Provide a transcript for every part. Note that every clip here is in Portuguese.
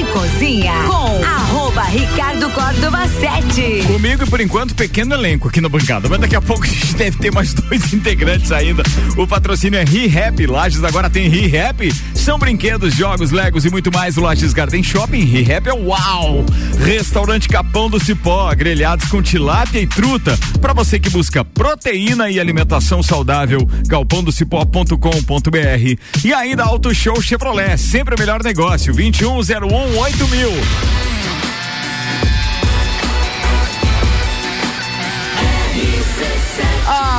e Cozinha com arroba Ricardo Córdova 7. Comigo e por enquanto pequeno elenco aqui na bancada, mas daqui a pouco a gente deve ter mais dois integrantes ainda. O patrocínio é ReHap, Lages agora tem ReHap, são brinquedos, jogos, legos e muito mais. Lages Garden Shopping, ReHap é uau! Restaurante Capão do Cipó, grelhados com tilápia e truta, para você que busca proteína e alimentação saudável, galpondocipó.com.br e ainda Auto Show Chevrolet, sempre o melhor negócio, 2101 8000.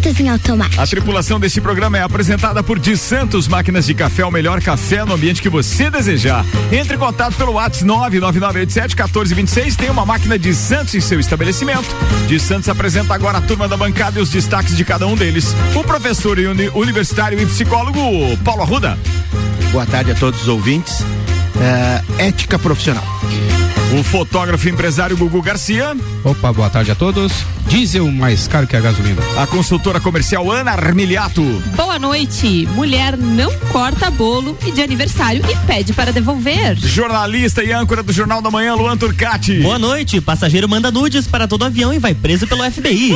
Em automático. A tripulação deste programa é apresentada por De Santos Máquinas de Café, o melhor café no ambiente que você desejar. Entre em contato pelo WhatsApp 99987-1426. Tem uma máquina de Santos em seu estabelecimento. De Santos apresenta agora a turma da bancada e os destaques de cada um deles. O professor e uni universitário e psicólogo Paulo Arruda. Boa tarde a todos os ouvintes. É, ética profissional. O fotógrafo e empresário Gugu Garcia. Opa, boa tarde a todos. Diesel mais caro que a gasolina. A consultora comercial Ana Armiliato. Boa noite. Mulher não corta bolo e de aniversário e pede para devolver. Jornalista e âncora do Jornal da Manhã, Luan Turcati. Boa noite. Passageiro manda nudes para todo avião e vai preso pelo FBI.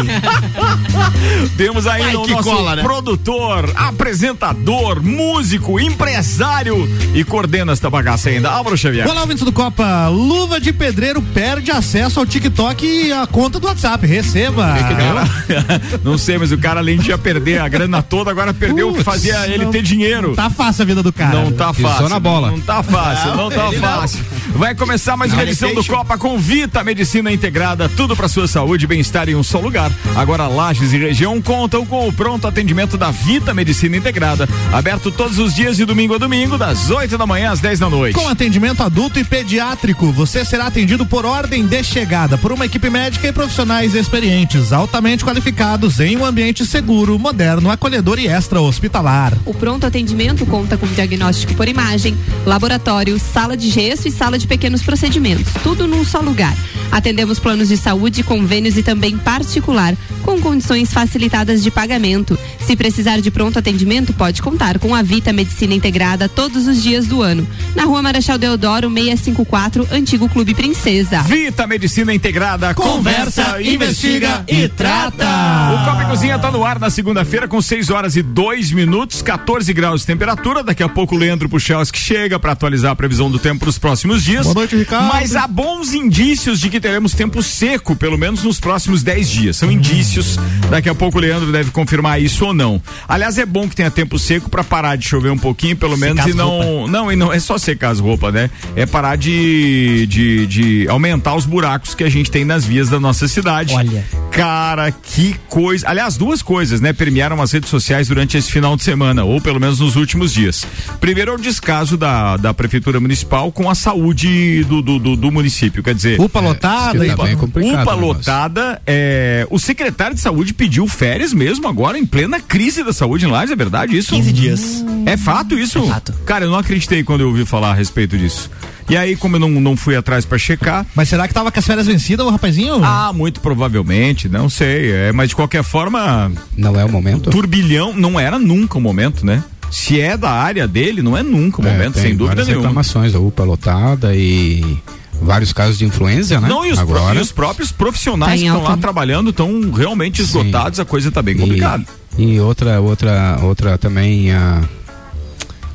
Temos ainda Ai, o que nosso cola, né? produtor, apresentador, músico, empresário e coordena esta bagaça ainda. Álvaro Xavier. Olá, ouvintes do Copa. Luva de pedreiro perde acesso ao TikTok e a conta do WhatsApp. Receba. Cara, não sei, mas o cara além de já perder a grana toda, agora perdeu o que fazia ele não- ter dinheiro. Tá fácil a vida do cara. Não tá fácil. na bola. Não tá fácil, não, tá fácil. Vai começar mais uma edição do Copa com Vita Medicina Integrada, tudo para sua saúde e bem-estar em um só lugar. Agora Lages e região contam com o pronto atendimento da Vita Medicina Integrada, aberto todos os dias de domingo a domingo, das 8 da manhã às 10 da noite. Com atendimento adulto e pediátrico, você será atendido por ordem de chegada por uma equipe médica e profissionais experientes, altamente qualificados em um ambiente seguro, moderno, acolhedor e extra-hospitalar. O pronto atendimento conta com diagnóstico por imagem, laboratório, sala de gesso e sala de pequenos procedimentos, tudo num só lugar. Atendemos planos de saúde, convênios e também particular, com condições facilitadas de pagamento. Se precisar de pronto atendimento, pode contar com a Vita Medicina Integrada todos os dias do ano. Na rua Marechal Deodoro, 654, Antigo Clube Princesa. Vita Medicina Integrada, conversa, investiga e trata. O Copa e Cozinha tá no ar na segunda-feira com 6 horas e 2 minutos, 14 graus de temperatura. Daqui a pouco o Leandro Puchalski chega para atualizar a previsão do tempo para os próximos dias. Boa noite, Ricardo. Mas há bons indícios de que teremos tempo seco, pelo menos nos próximos 10 dias. São indícios. Daqui a pouco o Leandro deve confirmar isso ou não. Aliás, é bom que tenha tempo seco para parar de chover um pouquinho, pelo menos, Secar e não. Não, e não é só secar as roupas, né? É parar de, de, de aumentar os buracos que a gente tem nas vias da nossa cidade. Olha. Cara, que coisa. Aliás, duas coisas, né? Permearam as redes sociais durante esse final de semana, ou pelo menos nos últimos dias. Primeiro é o descaso da, da Prefeitura Municipal com a saúde do, do, do, do município. Quer dizer. UPA lotada que tá e UPA o negócio. lotada, é, o secretário de saúde pediu férias mesmo agora em plena crise da saúde em Lages, é verdade isso? 15 dias. É fato isso? É fato. Cara, eu não acreditei quando eu ouvi falar a respeito disso. E aí, como eu não, não fui atrás pra checar, Mas será que tava com as férias vencidas, o rapazinho? ah, muito provavelmente, não sei. É, mas de qualquer forma, Não é o momento? turbilhão não era nunca o momento, né? Se é da área dele, não é nunca o É, momento, tem sem dúvida várias nenhuma. reclamações da UPA lotada e vários casos de influenza, né? Não, e os, Agora. e os próprios profissionais Tá que estão lá alta. trabalhando estão realmente Sim. esgotados, a coisa tá bem E- complicada. E, outra, outra, outra também a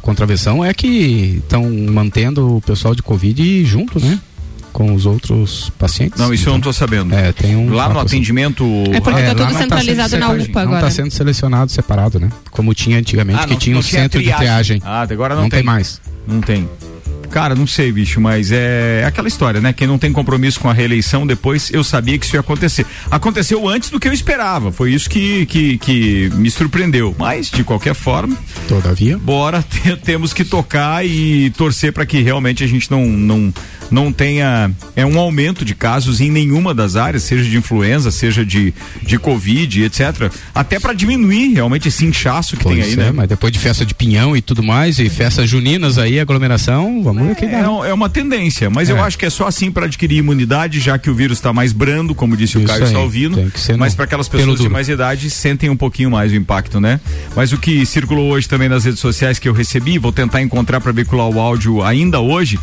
contravenção é que estão mantendo o pessoal de Covid junto, né? Com os outros pacientes. Não, isso eu não tô sabendo. É, tem um. Lá no assim. atendimento. É porque É, tá tudo não centralizado sendo na UPA Não agora. está sendo selecionado separado, né? Como tinha antigamente, Ah, que não- tinha não o centro de triagem. Ah, agora não, Não tem mais. Não tem. Cara, não sei, bicho, mas é aquela história, né? Quem não tem compromisso com a reeleição, depois eu sabia que isso ia acontecer. Aconteceu antes do que eu esperava. Foi isso que, que, que me surpreendeu. Mas, de qualquer forma, Todavia. bora, te- temos que tocar e torcer para que realmente a gente não, não, não tenha é um aumento de casos em nenhuma das áreas, seja de influenza, seja de, de Covid, etc. Até para diminuir realmente esse inchaço que tem Pois aí, é, né? mas depois de festa de pinhão e tudo mais, e festas juninas aí, aglomeração, vamos O É, dá. é uma tendência, mas eu É. acho que é só assim para adquirir imunidade, já que o vírus está mais brando, como disse o Isso Caio aí, Salvino. Mas para aquelas pessoas de mais idade sentem um pouquinho mais o impacto, né? Mas o que circulou hoje também nas redes sociais que eu recebi, vou tentar encontrar para veicular o áudio ainda hoje,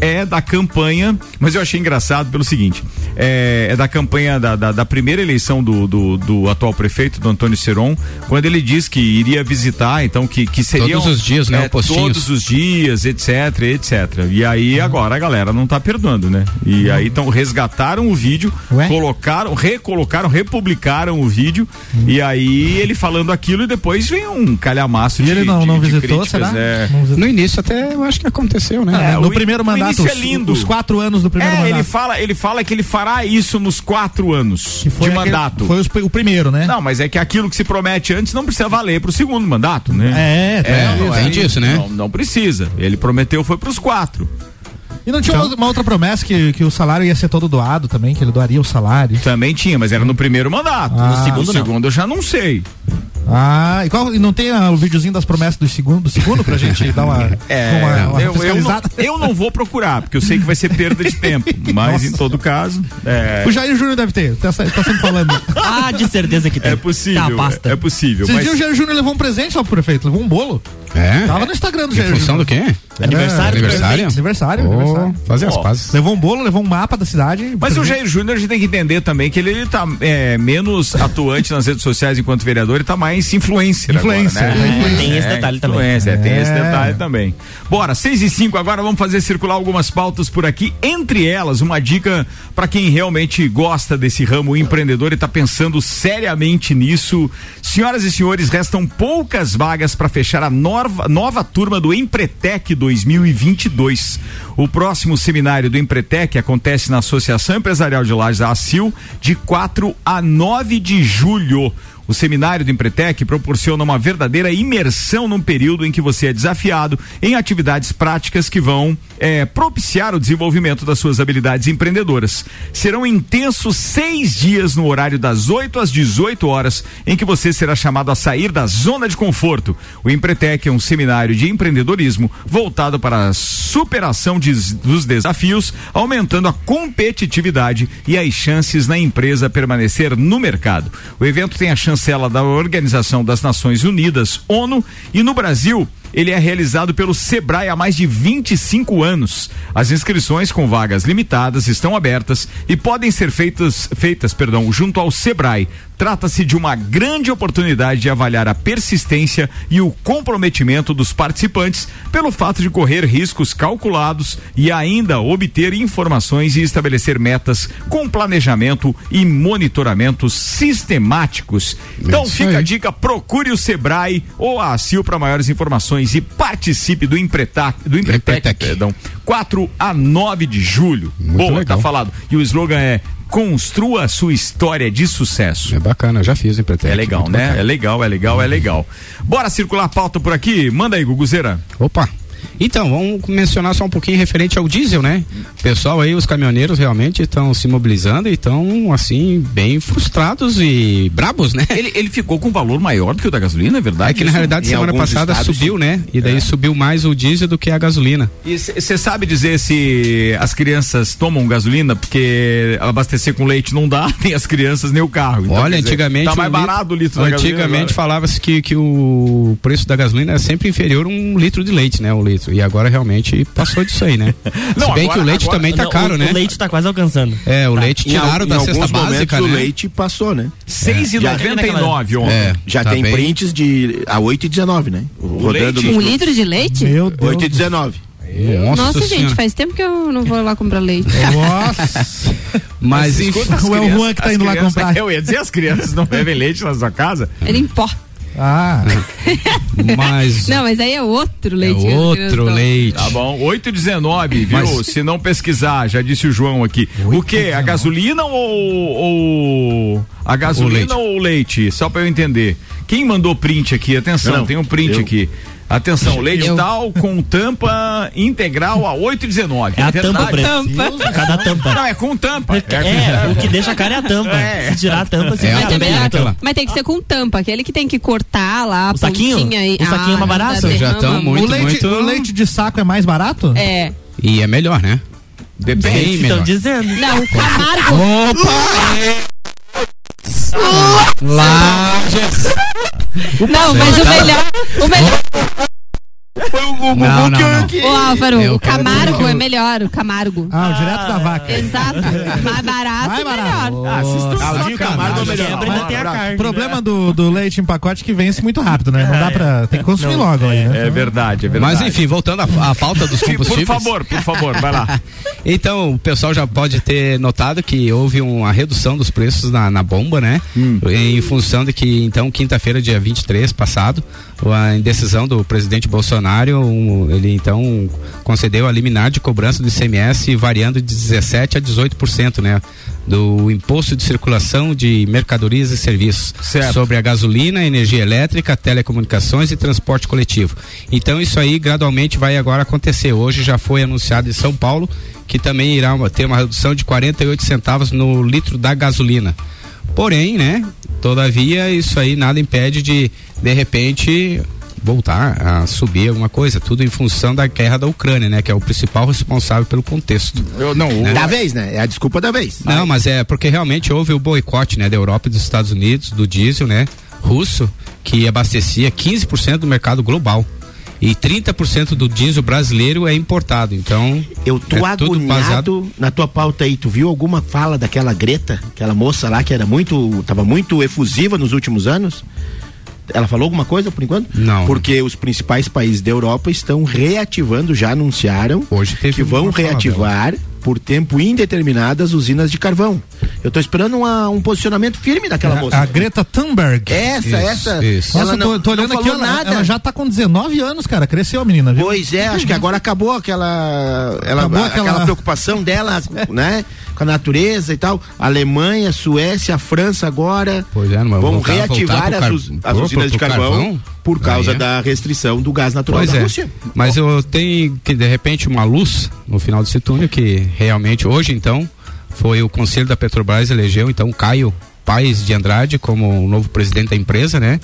é da campanha, mas eu achei engraçado pelo seguinte: é, é da campanha da, da, da primeira eleição do, do, do atual prefeito, do Antônio Seron, quando ele diz que iria visitar, então que, que seriam. Todos os dias, né, é, o. Todos os dias, etc, etc. E aí agora a galera não tá perdoando, né? E aí então resgataram o vídeo, Ué? colocaram, recolocaram, republicaram o vídeo e aí ele falando aquilo e depois vem um calhamaço E de ele não, de- não de visitou, críticas, será? é. No início até eu acho que aconteceu, né? É, no o primeiro mandato, é os- lindo. os quatro anos do primeiro É, mandato. ele fala, ele fala que ele fará isso nos quatro anos que foi de aquele- mandato. Foi os- o primeiro, né? Não, mas é que aquilo que se promete antes não precisa valer pro segundo mandato, né? É, tem É, isso. tem disso, né? Não, não precisa. Ele prometeu foi pros quatro. E não tinha Então- uma- outra promessa que, que o salário ia ser todo doado também, que ele doaria o salário. Também tinha, mas era no primeiro mandato. Ah. no segundo, não. segundo eu já não sei. Ah, e, qual, e não tem ah, o videozinho das promessas do segundo, do segundo pra gente dar uma, É, uma, uma eu, eu, não, eu não vou procurar, porque eu sei que vai ser perda de tempo. Mas Nossa. em todo caso, é, O Jair Júnior deve ter, tá, tá sempre falando. Ah, de certeza que tem. é possível. Tá, pasta. É, é possível. Esses Mas dias o Jair Júnior levou um presente lá pro prefeito, levou um bolo. É. Tava no Instagram do Em Jair função do Júnior. quê? Aniversário? Aniversário? Aniversário, Oh, aniversário. fazer as Ó, pazes. Levou um bolo, levou um mapa da cidade. Mas o. Jair Júnior a gente tem que entender também que ele, ele tá é, menos atuante nas redes sociais enquanto vereador, ele tá mais influencer, Influencer, agora, né? É, tem esse detalhe também. influencer, é, tem esse É. detalhe também. Bora, 6 e 5 agora vamos fazer circular algumas pautas por aqui, entre elas uma dica para quem realmente gosta desse ramo empreendedor e tá pensando seriamente nisso. Senhoras e senhores, restam poucas vagas para fechar a nova, nova turma do Empretec 2022. O próximo seminário do Empretec acontece na Associação Empresarial de Lages, a ACIL, de 4 a 9 de julho. O seminário do Empretec proporciona uma verdadeira imersão num período em que você é desafiado em atividades práticas que vão eh, propiciar o desenvolvimento das suas habilidades empreendedoras. Serão intensos seis dias no horário das 8 às 18 horas, em que você será chamado a sair da zona de conforto. O Empretec é um seminário de empreendedorismo voltado para a superação de- dos desafios, aumentando a competitividade e as chances na empresa permanecer no mercado. O evento tem a chancela da Organização das Nações Unidas, ONU, e no Brasil ele é realizado pelo Sebrae há mais de 25 anos. As inscrições com vagas limitadas estão abertas e podem ser feitas, feitas perdão, junto ao Sebrae. Trata-se de uma grande oportunidade de avaliar a persistência e o comprometimento dos participantes pelo fato de correr riscos calculados e ainda obter informações e estabelecer metas com planejamento e monitoramento sistemáticos. Então isso fica a dica, procure o Sebrae ou a ACIL para maiores informações e participe do Empretec, do Empretec, Empretec. perdão, 4 a 9 de julho. Muito Boa, legal. tá falado. E o slogan é construa sua história de sucesso. É bacana, já fiz o Empretec. É legal, muito né? bacana. É legal, é legal, é legal. Bora circular a pauta por aqui? Manda aí, Guguzeira. Opa. Então, vamos mencionar só um pouquinho referente ao diesel, né? Pessoal aí, os caminhoneiros realmente estão se mobilizando e estão, assim, bem frustrados e brabos, né? Ele, ele ficou com um valor maior do que o da gasolina, é verdade? É que na realidade Em semana passada subiu, né? E daí É. subiu mais o diesel do que a gasolina. E você sabe dizer se as crianças tomam gasolina? Porque abastecer com leite não dá, nem as crianças, nem o carro. Então, Olha, dizer, antigamente. Tá o mais barato o litro da gasolina. Antigamente agora. falava-se que, que o preço da gasolina era sempre inferior a um litro de leite, né? Um litro. E agora realmente passou disso aí, né? Não, Se bem agora- que o leite agora- também tá Não, caro, o, né? O leite tá quase alcançando. É, o leite Em al- tiraram em da cesta alguns básica, momentos né? o leite passou, né? 6,99 ontem. É, Já tá tem bem- prints de a 8,19, né? Rodando leite? Um litro de leite? Meu Deus. 8,19. Nossa, Nossa, gente, faz tempo que eu não vou lá comprar leite. Nossa. Mas enfim, Escuta, as o Juan que tá indo lá comprar. Eu ia dizer, as crianças não bebem leite na sua casa? Ele em pó. Ah, mas Não, mas aí é outro é leite. crianças outro leite. Tá bom, 8,19, viu? Mas- Se não pesquisar, já disse o João aqui. O que? A gasolina ou, ou a gasolina leite. ou o leite? Só pra eu entender. Quem mandou print aqui? Atenção, Não, tem um print eu. aqui. Atenção, leite tal com tampa integral a 8,19. É a tampa? Tampa. Cada tampa. Não, é com tampa. É, o que deixa a cara é a tampa. É. Se tirar a tampa, se É, a também é aberto. aquela. Mas tem que ser com tampa, aquele que tem que cortar lá a O saquinho? pontinha aí. O saquinho é mais barato? a Já não, tão não. muito, o, leite, muito- o leite de saco é mais barato? É. E é melhor, né? Depende. Bem Estão melhor. dizendo. Não, o Camargo. Lages. Não, mas o melhor. O melhor. Foi o Gugu Não, que, não. que- Ô, Álvaro, Eu o Camargo é melhor, o Camargo. Ah, o direto da vaca. Exato. Mais barato, Mais barato. melhor. Ah, Claudinho Camargo é o melhor. Quebra ainda tem a carne. O problema do, do leite em pacote é que vence muito rápido, né? Não dá pra. Tem que consumir logo aí, né? É verdade, é verdade. Mas enfim, voltando à, à pauta dos combustíveis. Por favor, por favor, vai lá. Então, o pessoal já pode ter notado que houve uma redução dos preços na, na bomba, né? Em função de que, então, quinta-feira, dia 23 passado, a indecisão do presidente Bolsonaro, um, ele então concedeu a liminar de cobrança do ICMS variando de 17% a 18%, né? Do imposto de circulação de mercadorias e serviços Certo. sobre a gasolina, energia elétrica, telecomunicações e transporte coletivo. Então isso aí gradualmente vai agora acontecer. Hoje já foi anunciado em São Paulo que também irá ter uma redução de 48 centavos no litro da gasolina. Porém, né? Todavia isso aí nada impede de de repente voltar a subir alguma coisa, tudo em função da guerra da Ucrânia, né? Que é o principal responsável pelo contexto. Eu, não, o- Da vez, né? É a desculpa da vez. Não, mas é porque realmente houve o boicote, né, da Europa e dos Estados Unidos, do diesel, né, russo, que abastecia 15% do mercado global. E 30% do diesel brasileiro é importado. Então, Eu tô é agoniado baseado na tua pauta aí. Tu viu alguma fala daquela Greta, aquela moça lá que era muito, tava muito efusiva nos últimos anos? Ela falou alguma coisa por enquanto? Não. Porque os principais países da Europa estão reativando, já anunciaram Hoje que vão reativar por tempo indeterminado as usinas de carvão. Eu tô esperando uma- um posicionamento firme daquela moça. A, Greta Thunberg. Essa, Isso, essa. isso. Ela Nossa, não, tô, tô olhando aqui, falou ela, nada. ela já tá com 19 anos, cara. Cresceu a menina, viu? Pois é, acho que agora acabou aquela, ela, Acabou aquela... aquela- preocupação dela, né, com a natureza e tal. Alemanha, Suécia, França agora Pois é, não vão voltar- reativar voltar pro as, car- as pro- usinas de pro carvão, carvão? por causa é. da restrição do gás natural Pois da é. Rússia. Mas eu tenho que de repente uma luz no final desse túnel que realmente hoje então foi o conselho da Petrobras elegeu então Caio Paes de Andrade como novo presidente da empresa, né?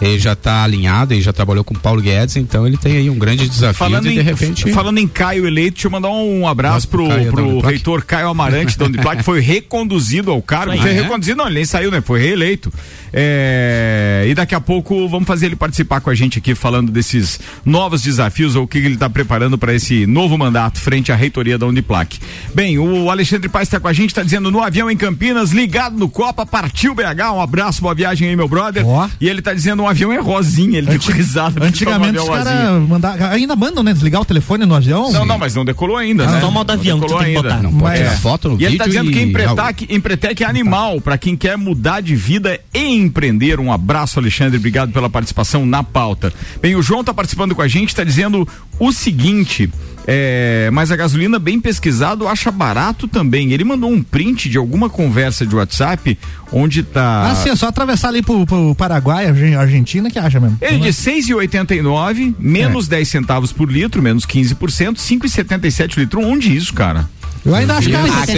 Ele já está alinhado e já trabalhou com o Paulo Guedes, então ele tem aí um grande desafio Falando de, em, de repente falando em Caio eleito, deixa eu mandar um abraço pro Uniplac. reitor Caio Amarante da Uniplac, que foi reconduzido ao cargo. Foi aí. reconduzido, não, ele nem saiu, né? Foi reeleito. É, e daqui a pouco vamos fazer ele participar com a gente aqui, falando desses novos desafios ou o que ele está preparando para esse novo mandato frente à reitoria da Uniplac. Bem, o Alexandre Paes está com a gente, está dizendo no avião em Campinas, ligado no Copa, partiu BH. Um abraço, boa viagem aí, meu brother. Ó. E ele está dizendo um avião é rosinha, ele ficou risado. porque Antigamente os caras mandavam. Ainda mandam, né? Desligar o telefone no avião? Não, não, mas não decolou ainda, né? Só o modo avião que tu decolou tem que ainda. botar. não pode Mas- foto no E vídeo ele tá dizendo que e- Empretec, Empretec é animal para quem quer mudar de vida e empreender. Um abraço, Alexandre. Obrigado pela participação na pauta. Bem, o João tá participando com a gente, tá dizendo o seguinte. É, mas a gasolina bem pesquisado acha barato também. Ele mandou um print de alguma conversa de WhatsApp onde tá. Ah, sim, é só atravessar ali pro, pro Paraguai, Argen- Argentina, que acha mesmo. Ele diz 6,89, menos É. 10 centavos por litro, menos 15%, 5,77 litro. Onde isso, cara? Eu ainda acho que Aqui- é- Aqui-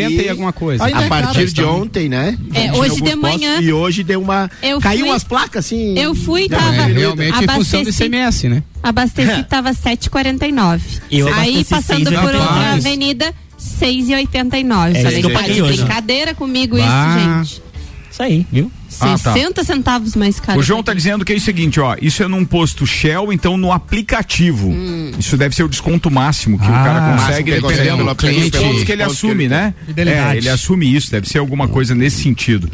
6,80 e alguma coisa. Ainda A é partir caro, de então. ontem, né? É, hoje de manhã- postos E hoje deu uma. Eu caiu fui- umas placas assim. Eu fui, Deu tava. É, diminuída. realmente em função do abasteci- ICMS, né? Abasteci tava 7,49. Eu Aí passando por 6,89. outra avenida, 6,89. É Falei, tá de brincadeira comigo Bah. isso, gente. Isso aí, viu? Ah, tá. 60 centavos mais caro. O João tá dizendo que é o seguinte, ó, isso é num posto Shell, então no aplicativo. Hum. Isso deve ser o desconto máximo que o Ah, cara máximo consegue, dependendo pelo dos cliente, que ele pontos que assume, ele né? É, ele assume isso, deve ser alguma coisa nesse sentido.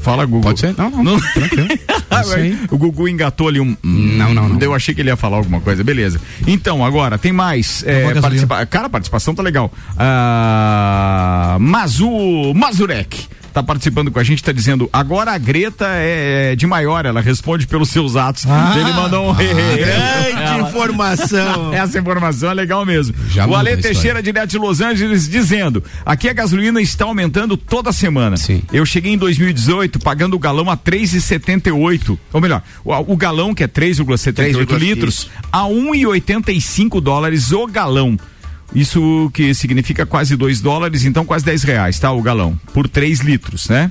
Fala, Gugu. Pode ser? Não, não. Tranquilo. Isso aí. o Gugu engatou ali um. Não, não, não. Eu achei que ele ia falar alguma coisa, beleza. Então, agora, tem mais. É, participa... Cara, a participação tá legal. Ah, Mazu Mazurek. Tá participando com a gente, tá dizendo, agora a Greta é de maior, ela responde pelos seus atos. Ah, Ele mandou um Grande informação. Essa informação é legal mesmo. Já o Ale. Teixeira, direto de Los Angeles, dizendo: aqui a gasolina está aumentando toda semana. Sim. Eu cheguei em 2018 pagando o galão a 3,78. Ou melhor, o, o galão, que é 3,78 3,8, litros, isso. a 1,85 dólares o galão. Isso que significa quase 2 dólares, então quase 10 reais, tá? O galão. Por 3 litros, né?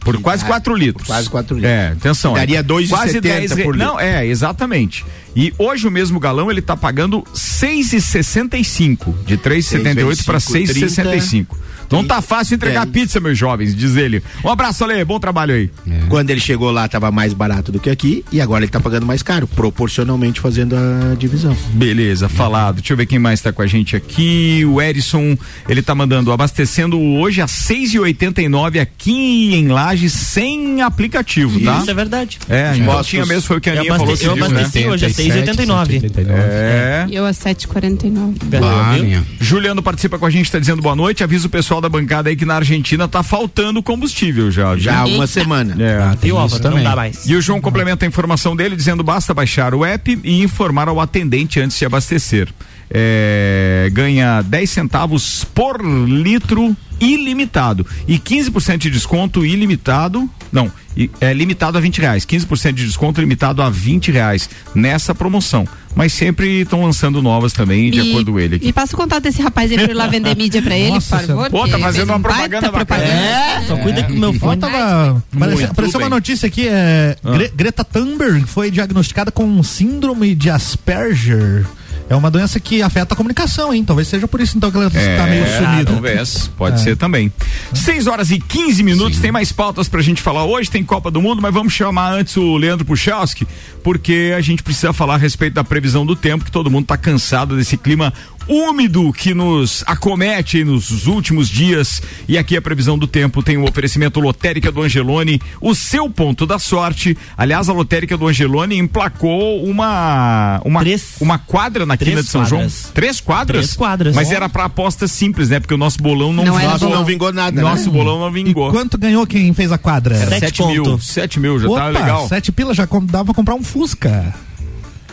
Por quase 4 litros. quase quatro litros. É, atenção. Daria é, 2,70 quase 10 re- por litro. Não, é, exatamente. E hoje o mesmo galão ele tá pagando 6,65. De 3,78 para 6,65. Não tá fácil entregar É. pizza, meus jovens, diz ele. Um abraço, Ale, bom trabalho aí. Quando ele chegou lá, tava mais barato do que aqui e agora ele tá pagando mais caro, proporcionalmente fazendo a divisão. Beleza, falado. Deixa eu ver quem mais tá com a gente aqui. O Erison, ele tá mandando abastecendo hoje a 6,89 aqui em Lages sem aplicativo, tá? Isso é verdade. É, então tinha mesmo, foi o que a Aninha falou eu né? abasteci hoje é 6,89. 189. É. E eu a 7,49. Ah. Juliano participa com a gente, tá dizendo boa noite. Avisa o pessoal da bancada aí que na Argentina tá faltando combustível já. Já há uma semana. É. Ah, tem E o Álvaro, não também. dá mais. E o João complementa a informação dele dizendo basta baixar o app e informar ao atendente antes de abastecer. É, ganha 10 centavos por litro ilimitado e 15% de desconto ilimitado, não, e- é limitado a 20 reais, 15% de desconto limitado a 20 reais nessa promoção. Mas sempre estão lançando novas também, de acordo com ele aqui. E passa o contato desse rapaz aí pra ir lá vender mídia pra ele, Nossa por favor. Pô, tá que fazendo uma um propaganda bacana. É, só cuida com o meu fone. tava, apareceu, Muito apareceu uma notícia aqui, é, Gre- Greta Thunberg foi diagnosticada com síndrome de Asperger. É uma doença que afeta a comunicação, hein? Talvez seja por isso então que ela está meio sumida. Talvez, pode É. ser também. 6 horas e 15 minutos, tem mais pautas pra gente falar hoje, tem Copa do Mundo, mas vamos chamar antes o Leandro Puchalski, porque a gente precisa falar a respeito da previsão do tempo, que todo mundo tá cansado desse clima úmido que nos acomete nos últimos dias. E aqui a previsão do tempo tem o oferecimento lotérica do Angelone, o seu ponto da sorte. Aliás, a lotérica do Angelone emplacou uma uma, Três- uma quadra na três quina de São quadras. João. Três quadras? Três quadras. Mas Ó. era pra aposta simples, né? Porque o nosso bolão não, Não bom. não vingou nada, Nosso né? bolão não vingou. Quanto ganhou quem fez a quadra? Sete Sete mil. Sete mil, já Opa, tá legal. sete pilas já dava pra comprar um Fusca.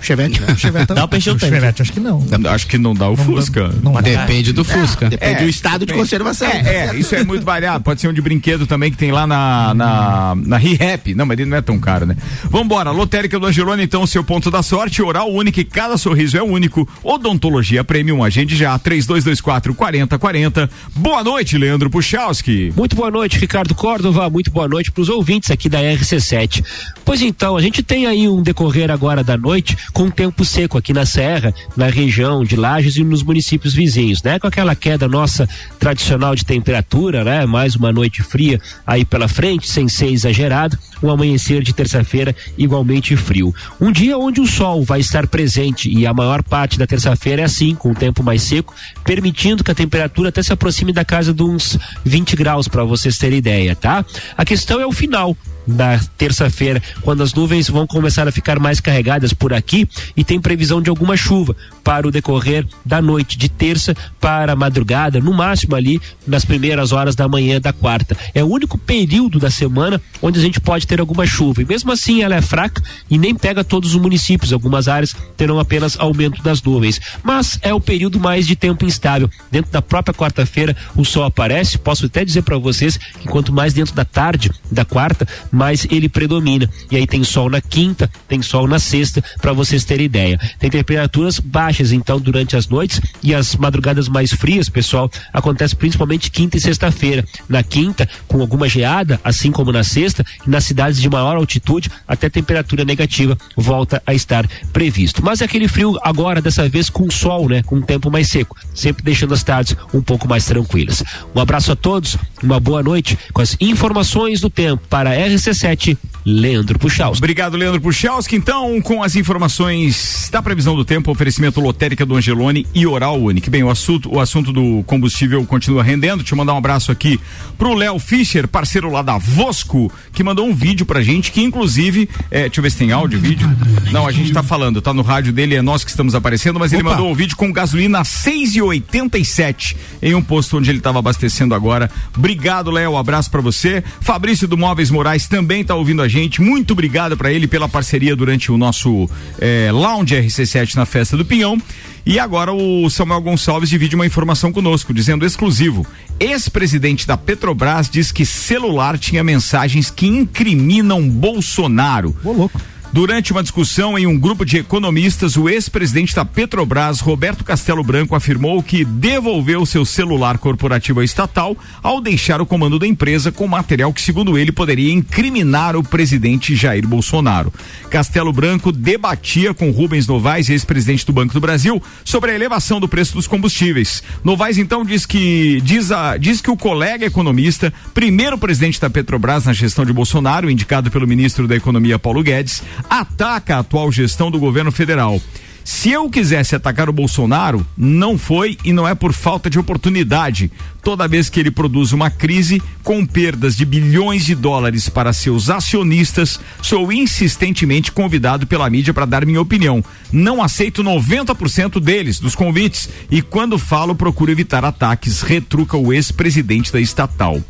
Chevette, né? Chevette, Dá pra encher o tanque. Chevette, acho que não. Acho que não dá o Fusca. Não dá. Depende do Fusca. Depende do estado de conservação. É, é, isso é muito variado. Pode ser um de brinquedo também que tem lá na, na, na ReHap. Não, mas ele não é tão caro, né? Vambora, lotérica do Angelone, então, o seu ponto da sorte, oral único e cada sorriso é único. Odontologia Premium, agende já, 3224 4040. Boa noite, Leandro Puchalski. Muito boa noite, Ricardo Córdova. Muito boa noite para os ouvintes aqui da RC7. Pois então, a gente tem aí um decorrer agora da noite com tempo seco aqui na Serra, na região de Lages e nos municípios vizinhos, né? Com aquela queda nossa tradicional de temperatura, né? Mais uma noite fria aí pela frente, sem ser exagerado. Um amanhecer de terça-feira igualmente frio. Um dia onde o sol vai estar presente e a maior parte da terça-feira é assim, com o tempo mais seco, permitindo que a temperatura até se aproxime da casa de uns 20 graus, para vocês terem ideia, tá? A questão é o final da terça-feira, quando as nuvens vão começar a ficar mais carregadas por aqui e tem previsão de alguma chuva para o decorrer da noite de terça para madrugada, no máximo ali nas primeiras horas da manhã da quarta. É o único período da semana onde a gente pode ter alguma chuva e mesmo assim ela é fraca e nem pega todos os municípios. Algumas áreas terão apenas aumento das nuvens, mas é o período mais de tempo instável. Dentro da própria quarta-feira o sol aparece. Posso até dizer para vocês que quanto mais dentro da tarde da quarta, mais ele predomina. E aí tem sol na quinta, tem sol na sexta, para vocês terem ideia. Tem temperaturas baixas então durante as noites e as madrugadas mais frias, pessoal, acontece principalmente quinta e sexta-feira. Na quinta, com alguma geada, assim como na sexta, e nas cidades de maior altitude, até temperatura negativa volta a estar previsto. Mas é aquele frio agora, dessa vez com sol, né? Com um tempo mais seco, sempre deixando as tardes um pouco mais tranquilas. Um abraço a todos, uma boa noite com as informações do tempo para RC7 Leandro Puchalski. Obrigado, Leandro Puchalski. Então, com as informações da previsão do tempo, oferecimento lotérica do Angelone e Oral Unique. Bem, o assunto, o assunto do combustível continua rendendo. Deixa eu mandar um abraço aqui pro Léo Fischer, parceiro lá da Vosco, que mandou um vídeo pra gente, que inclusive, é, deixa eu ver se tem áudio, vídeo. Não, a gente tá falando, tá no rádio dele, é nós que estamos aparecendo, mas ele Opa. mandou um vídeo com gasolina 6,87 em um posto onde ele estava abastecendo agora. Obrigado, Léo, abraço pra você. Fabrício do Móveis Morais também tá ouvindo a gente. Muito obrigado pra ele pela parceria durante o nosso eh, Lounge RC7 na festa do Pinhão. E agora o Samuel Gonçalves divide uma informação conosco, dizendo exclusivo. Ex-presidente da Petrobras diz que celular tinha mensagens que incriminam Bolsonaro. Ô, louco. Durante uma discussão em um grupo de economistas, o ex-presidente da Petrobras, Roberto Castelo Branco, afirmou que devolveu seu celular corporativo à estatal ao deixar o comando da empresa com material que, segundo ele, poderia incriminar o presidente Jair Bolsonaro. Castelo Branco debatia com Rubens Novaes, ex-presidente do Banco do Brasil, sobre a elevação do preço dos combustíveis. Novaes então diz que diz, a, diz que o colega economista, primeiro presidente da Petrobras na gestão de Bolsonaro, indicado pelo ministro da Economia Paulo Guedes, ataca a atual gestão do governo federal. Se eu quisesse atacar o Bolsonaro, não foi e não é por falta de oportunidade. Toda vez que ele produz uma crise com perdas de bilhões de dólares para seus acionistas, sou insistentemente convidado pela mídia para dar minha opinião. Não aceito 90% deles, dos convites, e quando falo, procuro evitar ataques, retruca o ex-presidente da estatal.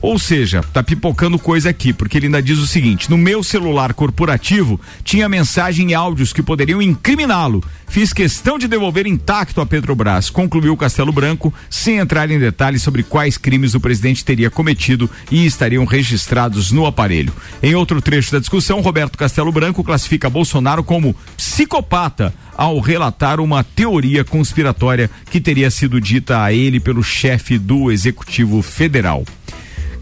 Ou seja, tá pipocando coisa aqui, porque ele ainda diz o seguinte: no meu celular corporativo tinha mensagem e áudios que poderiam incriminá-lo. Fiz questão de devolver intacto a Petrobras, concluiu Castelo Branco, sem entrar em detalhes sobre quais crimes o presidente teria cometido e estariam registrados no aparelho. Em outro trecho da discussão, Roberto Castelo Branco classifica Bolsonaro como psicopata ao relatar uma teoria conspiratória que teria sido dita a ele pelo chefe do Executivo Federal.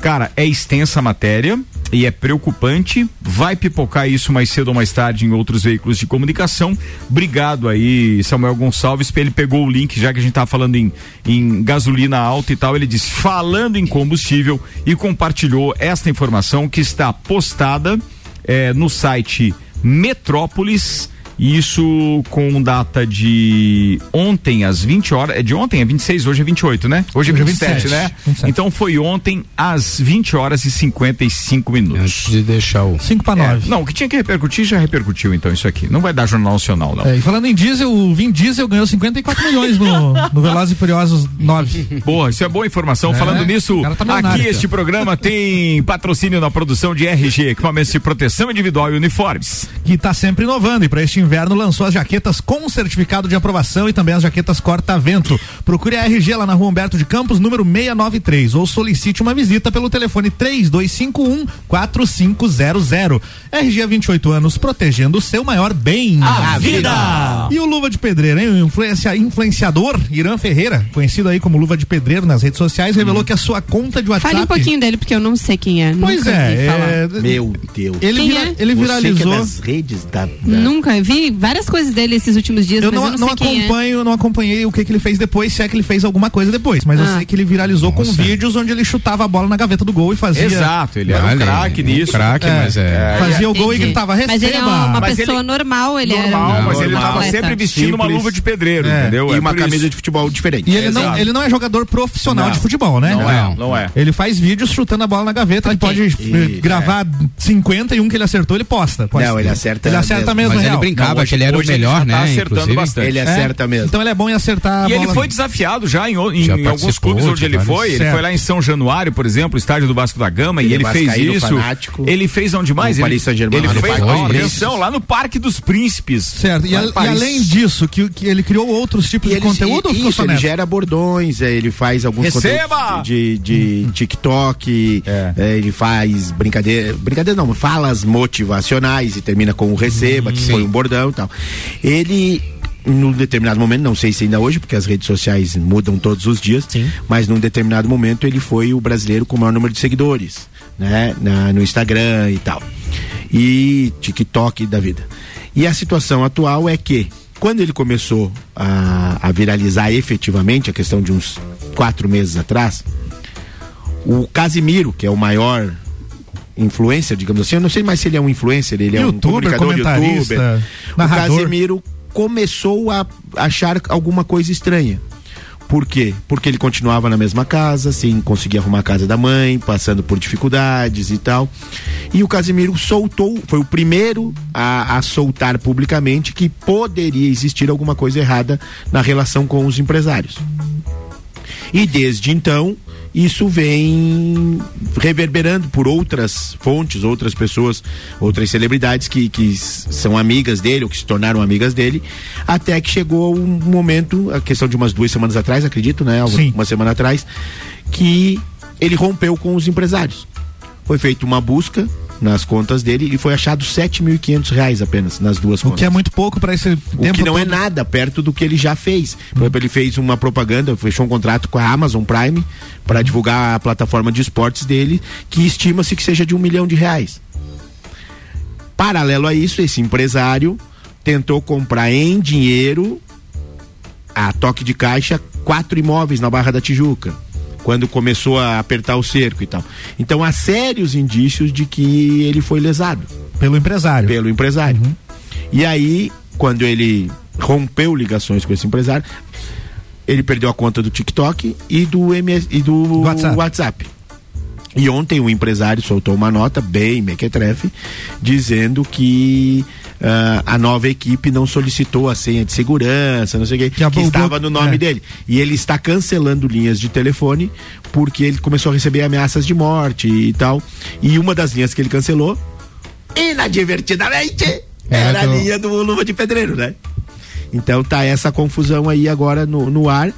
Cara, é extensa a matéria e é preocupante. Vai pipocar isso mais cedo ou mais tarde em outros veículos de comunicação. Obrigado aí, Samuel Gonçalves. Ele pegou o link, já que a gente tava falando em, em gasolina alta e tal. Ele disse, falando em combustível, e compartilhou esta informação que está postada eh, no site Metrópolis. Isso com data de ontem às 20 horas. É de ontem? É 26, hoje é 28, né? Hoje, é é 27, 27, né? 27. Então foi ontem às 20 horas e 55 minutos. Antes de deixar o. 5 para É, 9. não, o que tinha que repercutir já repercutiu, então, isso aqui. Não vai dar Jornal Nacional, não. É, e falando em diesel, o Vin Diesel ganhou 54 milhões no, no Velozes e Furiosos 9. Boa, isso é boa informação. É, Falando nisso, tá aqui cara. este programa tem patrocínio na produção de RG, equipamentos de proteção individual e uniformes. que está sempre inovando e para este inverno lançou as jaquetas com certificado de aprovação e também as jaquetas corta-vento. Procure a RG lá na rua Humberto de Campos, número 693 ou solicite uma visita pelo telefone 3251 4500. RG há 28 anos protegendo o seu maior bem. A vida! E o Luva de Pedreiro, hein? O influencia- influenciador Irã Ferreira, conhecido aí como Luva de Pedreiro nas redes sociais, revelou que a sua conta de WhatsApp. Fale um pouquinho dele, porque eu não sei quem é. Pois é, é, Meu Deus. ele, vira- é? ele Você viralizou. que é das redes da. da- Nunca vi várias coisas dele esses últimos dias, Eu mas não, eu não, não sei quem é. acompanho, não acompanhei o que, que ele fez depois, se é que ele fez alguma coisa depois, mas eu Ah. sei que ele viralizou com Nossa. vídeos onde ele chutava a bola na gaveta do gol e fazia. Exato, ele era um craque um nisso. craque, É. mas é. Fazia o gol e Entendi. gritava, receba. Mas ele é uma Mas pessoa ele- normal, ele Normal, era um mas ele tava sempre vestindo uma Simples. luva de pedreiro, É. entendeu? E É uma camisa de futebol diferente. E ele não, ele não é jogador profissional de futebol, né? Não é, não é. Ele faz vídeos chutando a bola na gaveta, ele pode E- gravar 50 e um que ele acertou, ele posta. Não, ele acerta Ele acerta mesmo, ele real. Não, hoje- que ele era o hoje ele melhor, já tá né? acertando inclusive. bastante. Ele É, acerta mesmo. Então ele é bom em acertar E ele foi desafiado já em, em Já alguns participou clubes onde de ele foi. Ele Certo. foi lá em São Januário, por exemplo, estádio do Vasco da Gama, Ele e é ele fez isso. fanático. Ele fez onde mais? Ele, ele fez, atenção, lá no Parque dos Príncipes. Certo, e, em além disso, que, que ele criou outros tipos de ele, conteúdo isso, ele gera bordões, é, ele faz alguns Receba! conteúdos de, de TikTok, É. é, ele faz brincadeira, brincadeira não, falas motivacionais e termina com o receba, que foi um bordão e tal. Ele num determinado momento, não sei se ainda hoje, porque as redes sociais mudam todos os dias, mas num determinado momento ele foi o brasileiro com o maior número de seguidores, né, na- no Instagram e tal. E TikTok da vida. E a situação atual é que quando ele começou a, a viralizar efetivamente, a questão de uns quatro meses atrás, o Casimiro, que é o maior influencer, digamos assim. Eu não sei mais se ele é um influencer, ele é um Youtuber, comunicador, youtuber. O narrador. Casemiro começou a achar alguma coisa estranha. Por quê? Porque ele continuava na mesma casa, sem conseguir arrumar a casa da mãe, passando por dificuldades e tal. E o Casimiro soltou, foi o primeiro a, a soltar publicamente que poderia existir alguma coisa errada na relação com os empresários. E desde então, isso vem reverberando por outras fontes, outras pessoas, outras celebridades que, que são amigas dele ou que se tornaram amigas dele, até que chegou um momento, a questão de umas duas semanas atrás, acredito, né? Uma, Sim. uma semana atrás, que ele rompeu com os empresários. Foi feita uma busca nas contas dele e foi achado sete mil e quinhentos reais apenas nas duas O contas. que é muito pouco para esse O tempo que não é todo. nada perto do que ele já fez. Por exemplo, ele fez uma propaganda, fechou um contrato com a Amazon Prime para divulgar a plataforma de esportes dele, que estima-se que seja de um milhão de reais. Paralelo a isso, esse empresário tentou comprar em dinheiro, a toque de caixa, quatro imóveis na Barra da Tijuca. Quando começou a apertar o cerco e tal. Então há sérios indícios de que ele foi lesado Pelo empresário. pelo empresário. E aí, quando ele rompeu ligações com esse empresário, ele perdeu a conta do TikTok e do, MS, e do WhatsApp. WhatsApp. E ontem o empresário soltou uma nota bem mequetrefe, dizendo que ah, a nova equipe não solicitou a senha de segurança, não sei o Que que, Google- estava no nome é. dele. E ele está cancelando linhas de telefone porque ele começou a receber ameaças de morte e tal. E uma das linhas que ele cancelou, inadvertidamente, Era era a linha do Luva de Pedreiro, né? Então tá essa confusão aí agora no, no ar.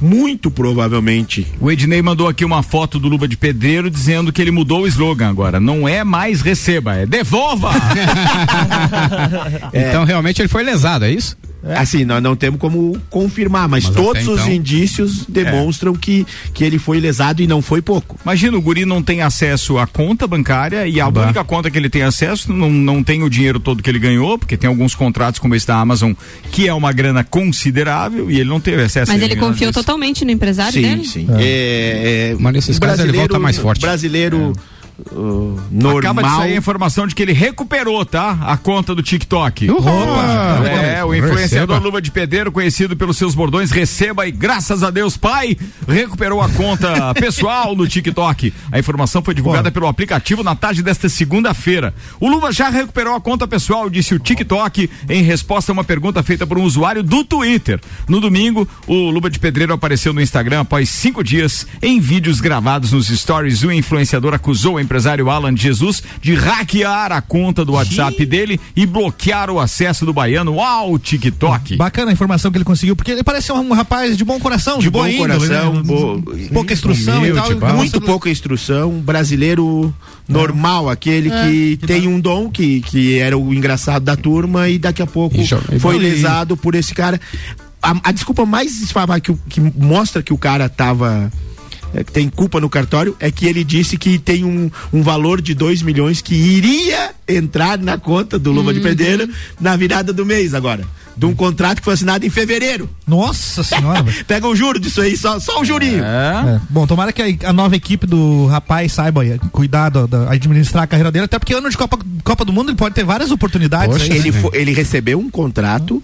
Muito provavelmente. O Ednei mandou aqui uma foto do Luva de Pedreiro dizendo que ele mudou o slogan agora. Não é mais receba, é devolva! Então realmente ele foi lesado, é isso? Assim, nós não temos como confirmar, mas, Mas todos até os então- indícios demonstram que, que ele foi lesado e não foi pouco. Imagina, o guri não tem acesso à conta bancária e a Bah. única conta que ele tem acesso não, não tem o dinheiro todo que ele ganhou, porque tem alguns contratos como esse da Amazon, que é uma grana considerável e ele não teve acesso Mas a ele confiou totalmente no empresário sim, dele? sim. É, é, Mas nesses casos ele volta mais forte. Brasileiro uh, normal. Acaba de sair a informação de que ele recuperou, tá? A conta do TikTok. Opa! É, o influenciador Receba. Luva de Pedreiro, conhecido pelos seus bordões, receba e graças a Deus, pai, recuperou a conta pessoal no TikTok. A informação foi divulgada pelo aplicativo na tarde desta segunda-feira. O Luva já recuperou a conta pessoal, disse o TikTok, em resposta a uma pergunta feita por um usuário do Twitter. No domingo, o Luva de Pedreiro apareceu no Instagram após cinco dias. Em vídeos gravados nos stories, o influenciador acusou o empresário Alan Jesus de hackear a conta do WhatsApp dele e bloquear o acesso do baiano ao TikTok. Bacana a informação que ele conseguiu, porque ele parece um rapaz de bom coração, de, De boa bom índole, coração, né? bo- pouca instrução humilde, e tal. muito pouca instrução, brasileiro normal, aquele que, tem um dom, que, que era o engraçado da turma e daqui a pouco foi lesado por esse cara. A, a desculpa mais que, que mostra que o cara tava. É, que tem culpa no cartório é que ele disse que tem um, um valor de 2 milhões que iria entrar na conta do Luva de Pedreiro na virada do mês agora. De um contrato que foi assinado em fevereiro. Nossa senhora. Pega o juro disso aí, só, só o jurinho. É. É, Bom, tomara que a, a nova equipe do rapaz saiba eh, cuidar, do- da- administrar a carreira dele, até porque ano de Copa, Copa do Mundo ele pode ter várias oportunidades. Poxa, aí, Ele, né? ele recebeu um contrato,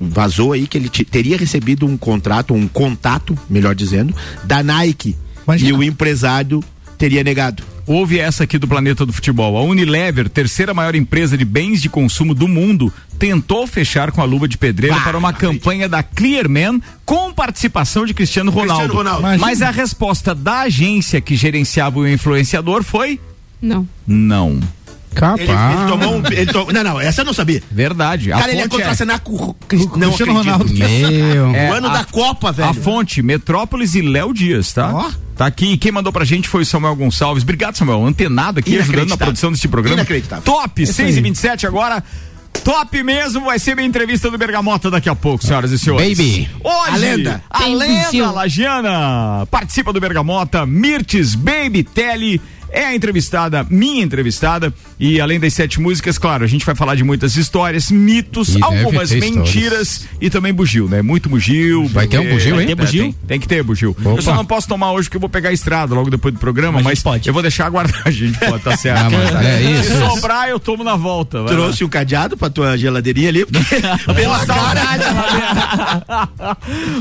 vazou aí que ele te- teria recebido um contrato, um contato, melhor dizendo, da Nike. Imagina. E o empresário teria negado. Houve essa aqui do Planeta do Futebol. A Unilever, terceira maior empresa de bens de consumo do mundo, tentou fechar com a luva de pedreiro Bah, para uma campanha da Clearman com participação de Cristiano Ronaldo. Cristiano Ronaldo. Imagina. Mas a resposta da agência que gerenciava o influenciador foi Não. não. Capaz. Ele, ele tomou um. Ele to- não, não, essa eu não sabia. Verdade. A Cara, ele ia fonte é- contracenar com o Cristiano acredito. Ronaldo. Meu. É, O ano a- da Copa, velho. A fonte, Metrópolis e Léo Dias, tá? Ó. Tá aqui. E quem mandou pra gente foi o Samuel Gonçalves. Obrigado, Samuel. Antenado aqui, ajudando na produção desse programa. Inacreditável. Top, Isso 6 e aí. 27 agora. Top mesmo, vai ser minha entrevista do Bergamota daqui a pouco, senhoras e senhores. Baby. Hoje, A lenda. A Tem lenda. Lagiana participa do Bergamota, Mirtes Baby Telly. É a entrevistada, minha entrevistada. E além das sete músicas, claro, a gente vai falar de muitas histórias, mitos, E algumas mentiras e também bugio, né? Muito bugio. Vai ter um bugio, hein? ter Vai bugio? ter. Tem que ter bugio. Opa. Eu só não posso tomar hoje porque eu vou pegar a estrada logo depois do programa, Mas mas, pode. eu vou deixar guardar. A gente pode, tá certo. Ah, mas é isso, Se isso. sobrar, eu tomo na volta. vai lá. Trouxe um cadeado pra tua geladeirinha ali, porque pela cara.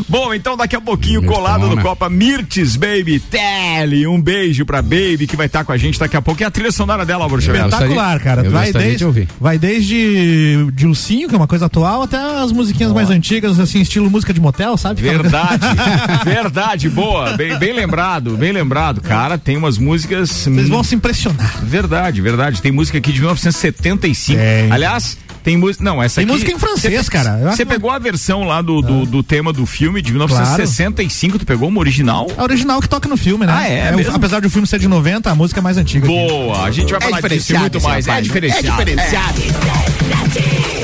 Bom, então daqui a pouquinho, colado no Copa Mirtes, Baby Tele. Um beijo pra Baby que vai estar com a gente daqui a pouco. E a trilha sonora dela, Álvaro Xavier. gostaria- Espetacular, cara. Vai desde, de ouvir. vai desde Dilcinho, que é uma coisa atual, até as musiquinhas mais antigas, assim, estilo música de motel, sabe? Verdade, verdade, boa, bem, bem lembrado, bem lembrado, cara, tem umas músicas. Vocês vão se impressionar. Verdade, verdade, tem música aqui de 1975. Tem. Aliás, tem música, não, essa Tem aqui. música em francês, Cê- cara. Você pegou a versão lá do, do, do tema do filme de 1965, tu pegou uma original? É a original que toca no filme, né? Ah, é o- mesmo? apesar de o filme ser de 90, a música é mais antiga. aqui. Boa, a gente vai falar disso muito mais. É diferenciado. É diferenciado.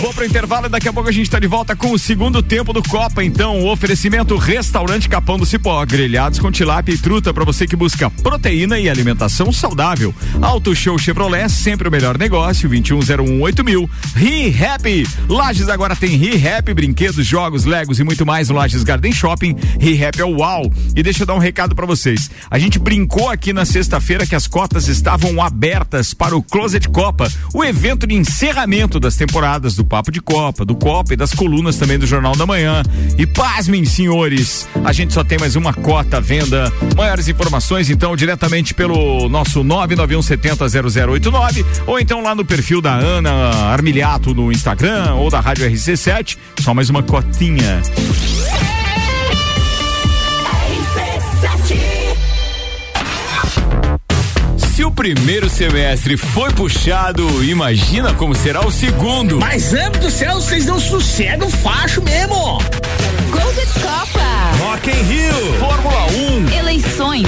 Vou pro intervalo e daqui a pouco a gente tá de volta com o segundo tempo do Copa. Então, o oferecimento Restaurante Capão do Cipó, grelhados com tilápia e truta para você que busca proteína e alimentação saudável. Auto Show Chevrolet, sempre o melhor negócio, 21018000. mil. Happy, Lages agora tem Ri Happy, brinquedos, jogos, legos e muito mais no Lages Garden Shopping. Ri Happy é o uau. E deixa eu dar um recado para vocês. A gente brincou aqui na sexta-feira que as cotas estavam abertas para o Closet Copa, o evento de encerramento das temporadas do Papo de Copa, do Copa e das colunas também do Jornal da Manhã. E pasmem, senhores, a gente só tem mais uma cota à venda. Maiores informações, então, diretamente pelo nosso 991700089 ou então lá no perfil da Ana Armiliato no Instagram ou da Rádio RC7. Só mais uma cotinha. Se o primeiro semestre foi puxado, imagina como será o segundo. Mas, amo do céu, vocês não sossegam facho mesmo. Golden Copa. Rock in Rio, Fórmula 1, Eleições.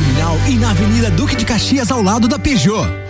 terminal e na Avenida Duque de Caxias, ao lado da Peugeot.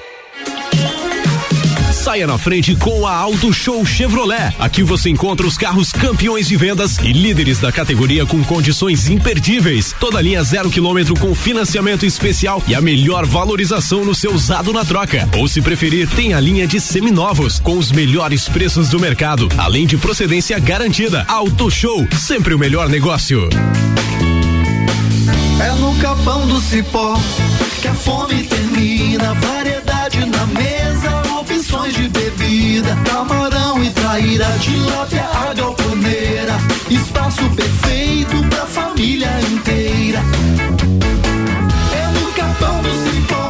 Saia na frente com a Auto Show Chevrolet. Aqui você encontra os carros campeões de vendas e líderes da categoria com condições imperdíveis. Toda linha zero quilômetro com financiamento especial e a melhor valorização no seu usado na troca. Ou se preferir, tem a linha de seminovos com os melhores preços do mercado, além de procedência garantida. Auto Show, sempre o melhor negócio. É no capão do cipó que a fome termina. Variedade na mesa, opções de bebida. Camarão e traíra, tilápia, a galponeira. Espaço perfeito pra família inteira. É no capão do cipó.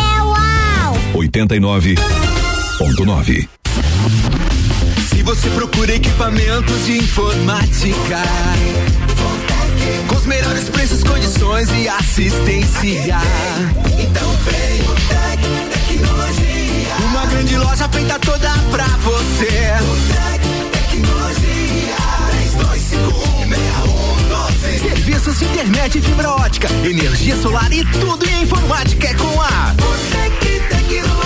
89.9. Se você procura equipamentos de informática, com os melhores preços, condições e assistência, então vem o Tec Tecnologia. Uma grande loja feita toda pra você. Tecnologia. 32516112. Serviços de internet fibra ótica, energia solar e tudo em informática é com a Botec Tecnologia.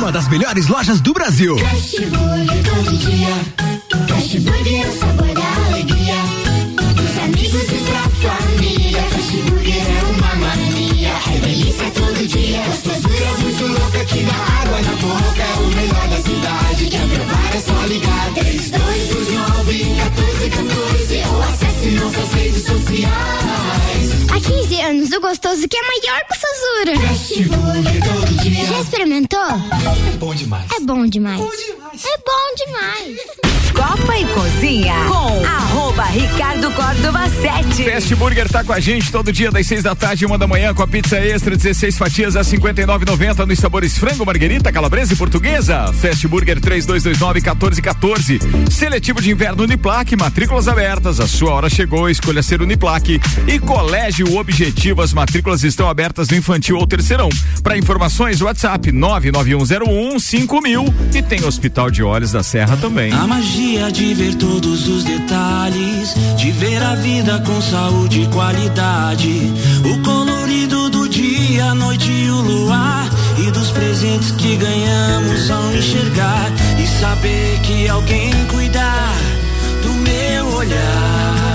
Uma das melhores lojas do Brasil. Todo dia. Boca. É o melhor da cidade. Quer provar é só ligar. 3229 1414 ou acesse nossas redes sociais. Há 15 anos, o gostoso que é maior que o Sazura. Fast Burger todo dia. Já experimentou? É bom demais. É bom demais. É bom demais. Copa e Cozinha com arroba Ricardo Córdova 7. Fast Burger tá com a gente todo dia das seis da tarde e uma da manhã com a pizza extra 16 fatias a 59,90 nos sabores frango, marguerita, calabresa e portuguesa. Fast Burger 3229 1414. Seletivo de inverno Uniplaque, matrículas abertas. A sua hora chegou, escolha ser Uniplaque. E Colégio Objetivo, as matrículas estão abertas no infantil ou terceirão. Para informações, WhatsApp 99101 5000 e tem Hospital de Olhos da Serra também. A magia de ver todos os detalhes, de ver a vida com saúde e qualidade. O colorido do dia, a noite e o luar. E dos presentes que ganhamos ao enxergar. E saber que alguém cuidar do meu olhar.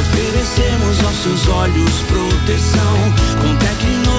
Oferecemos aos seus olhos proteção com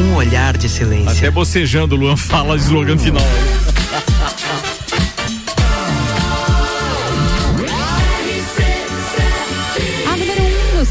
Um olhar de silêncio. Até bocejando, o Luan fala o slogan final.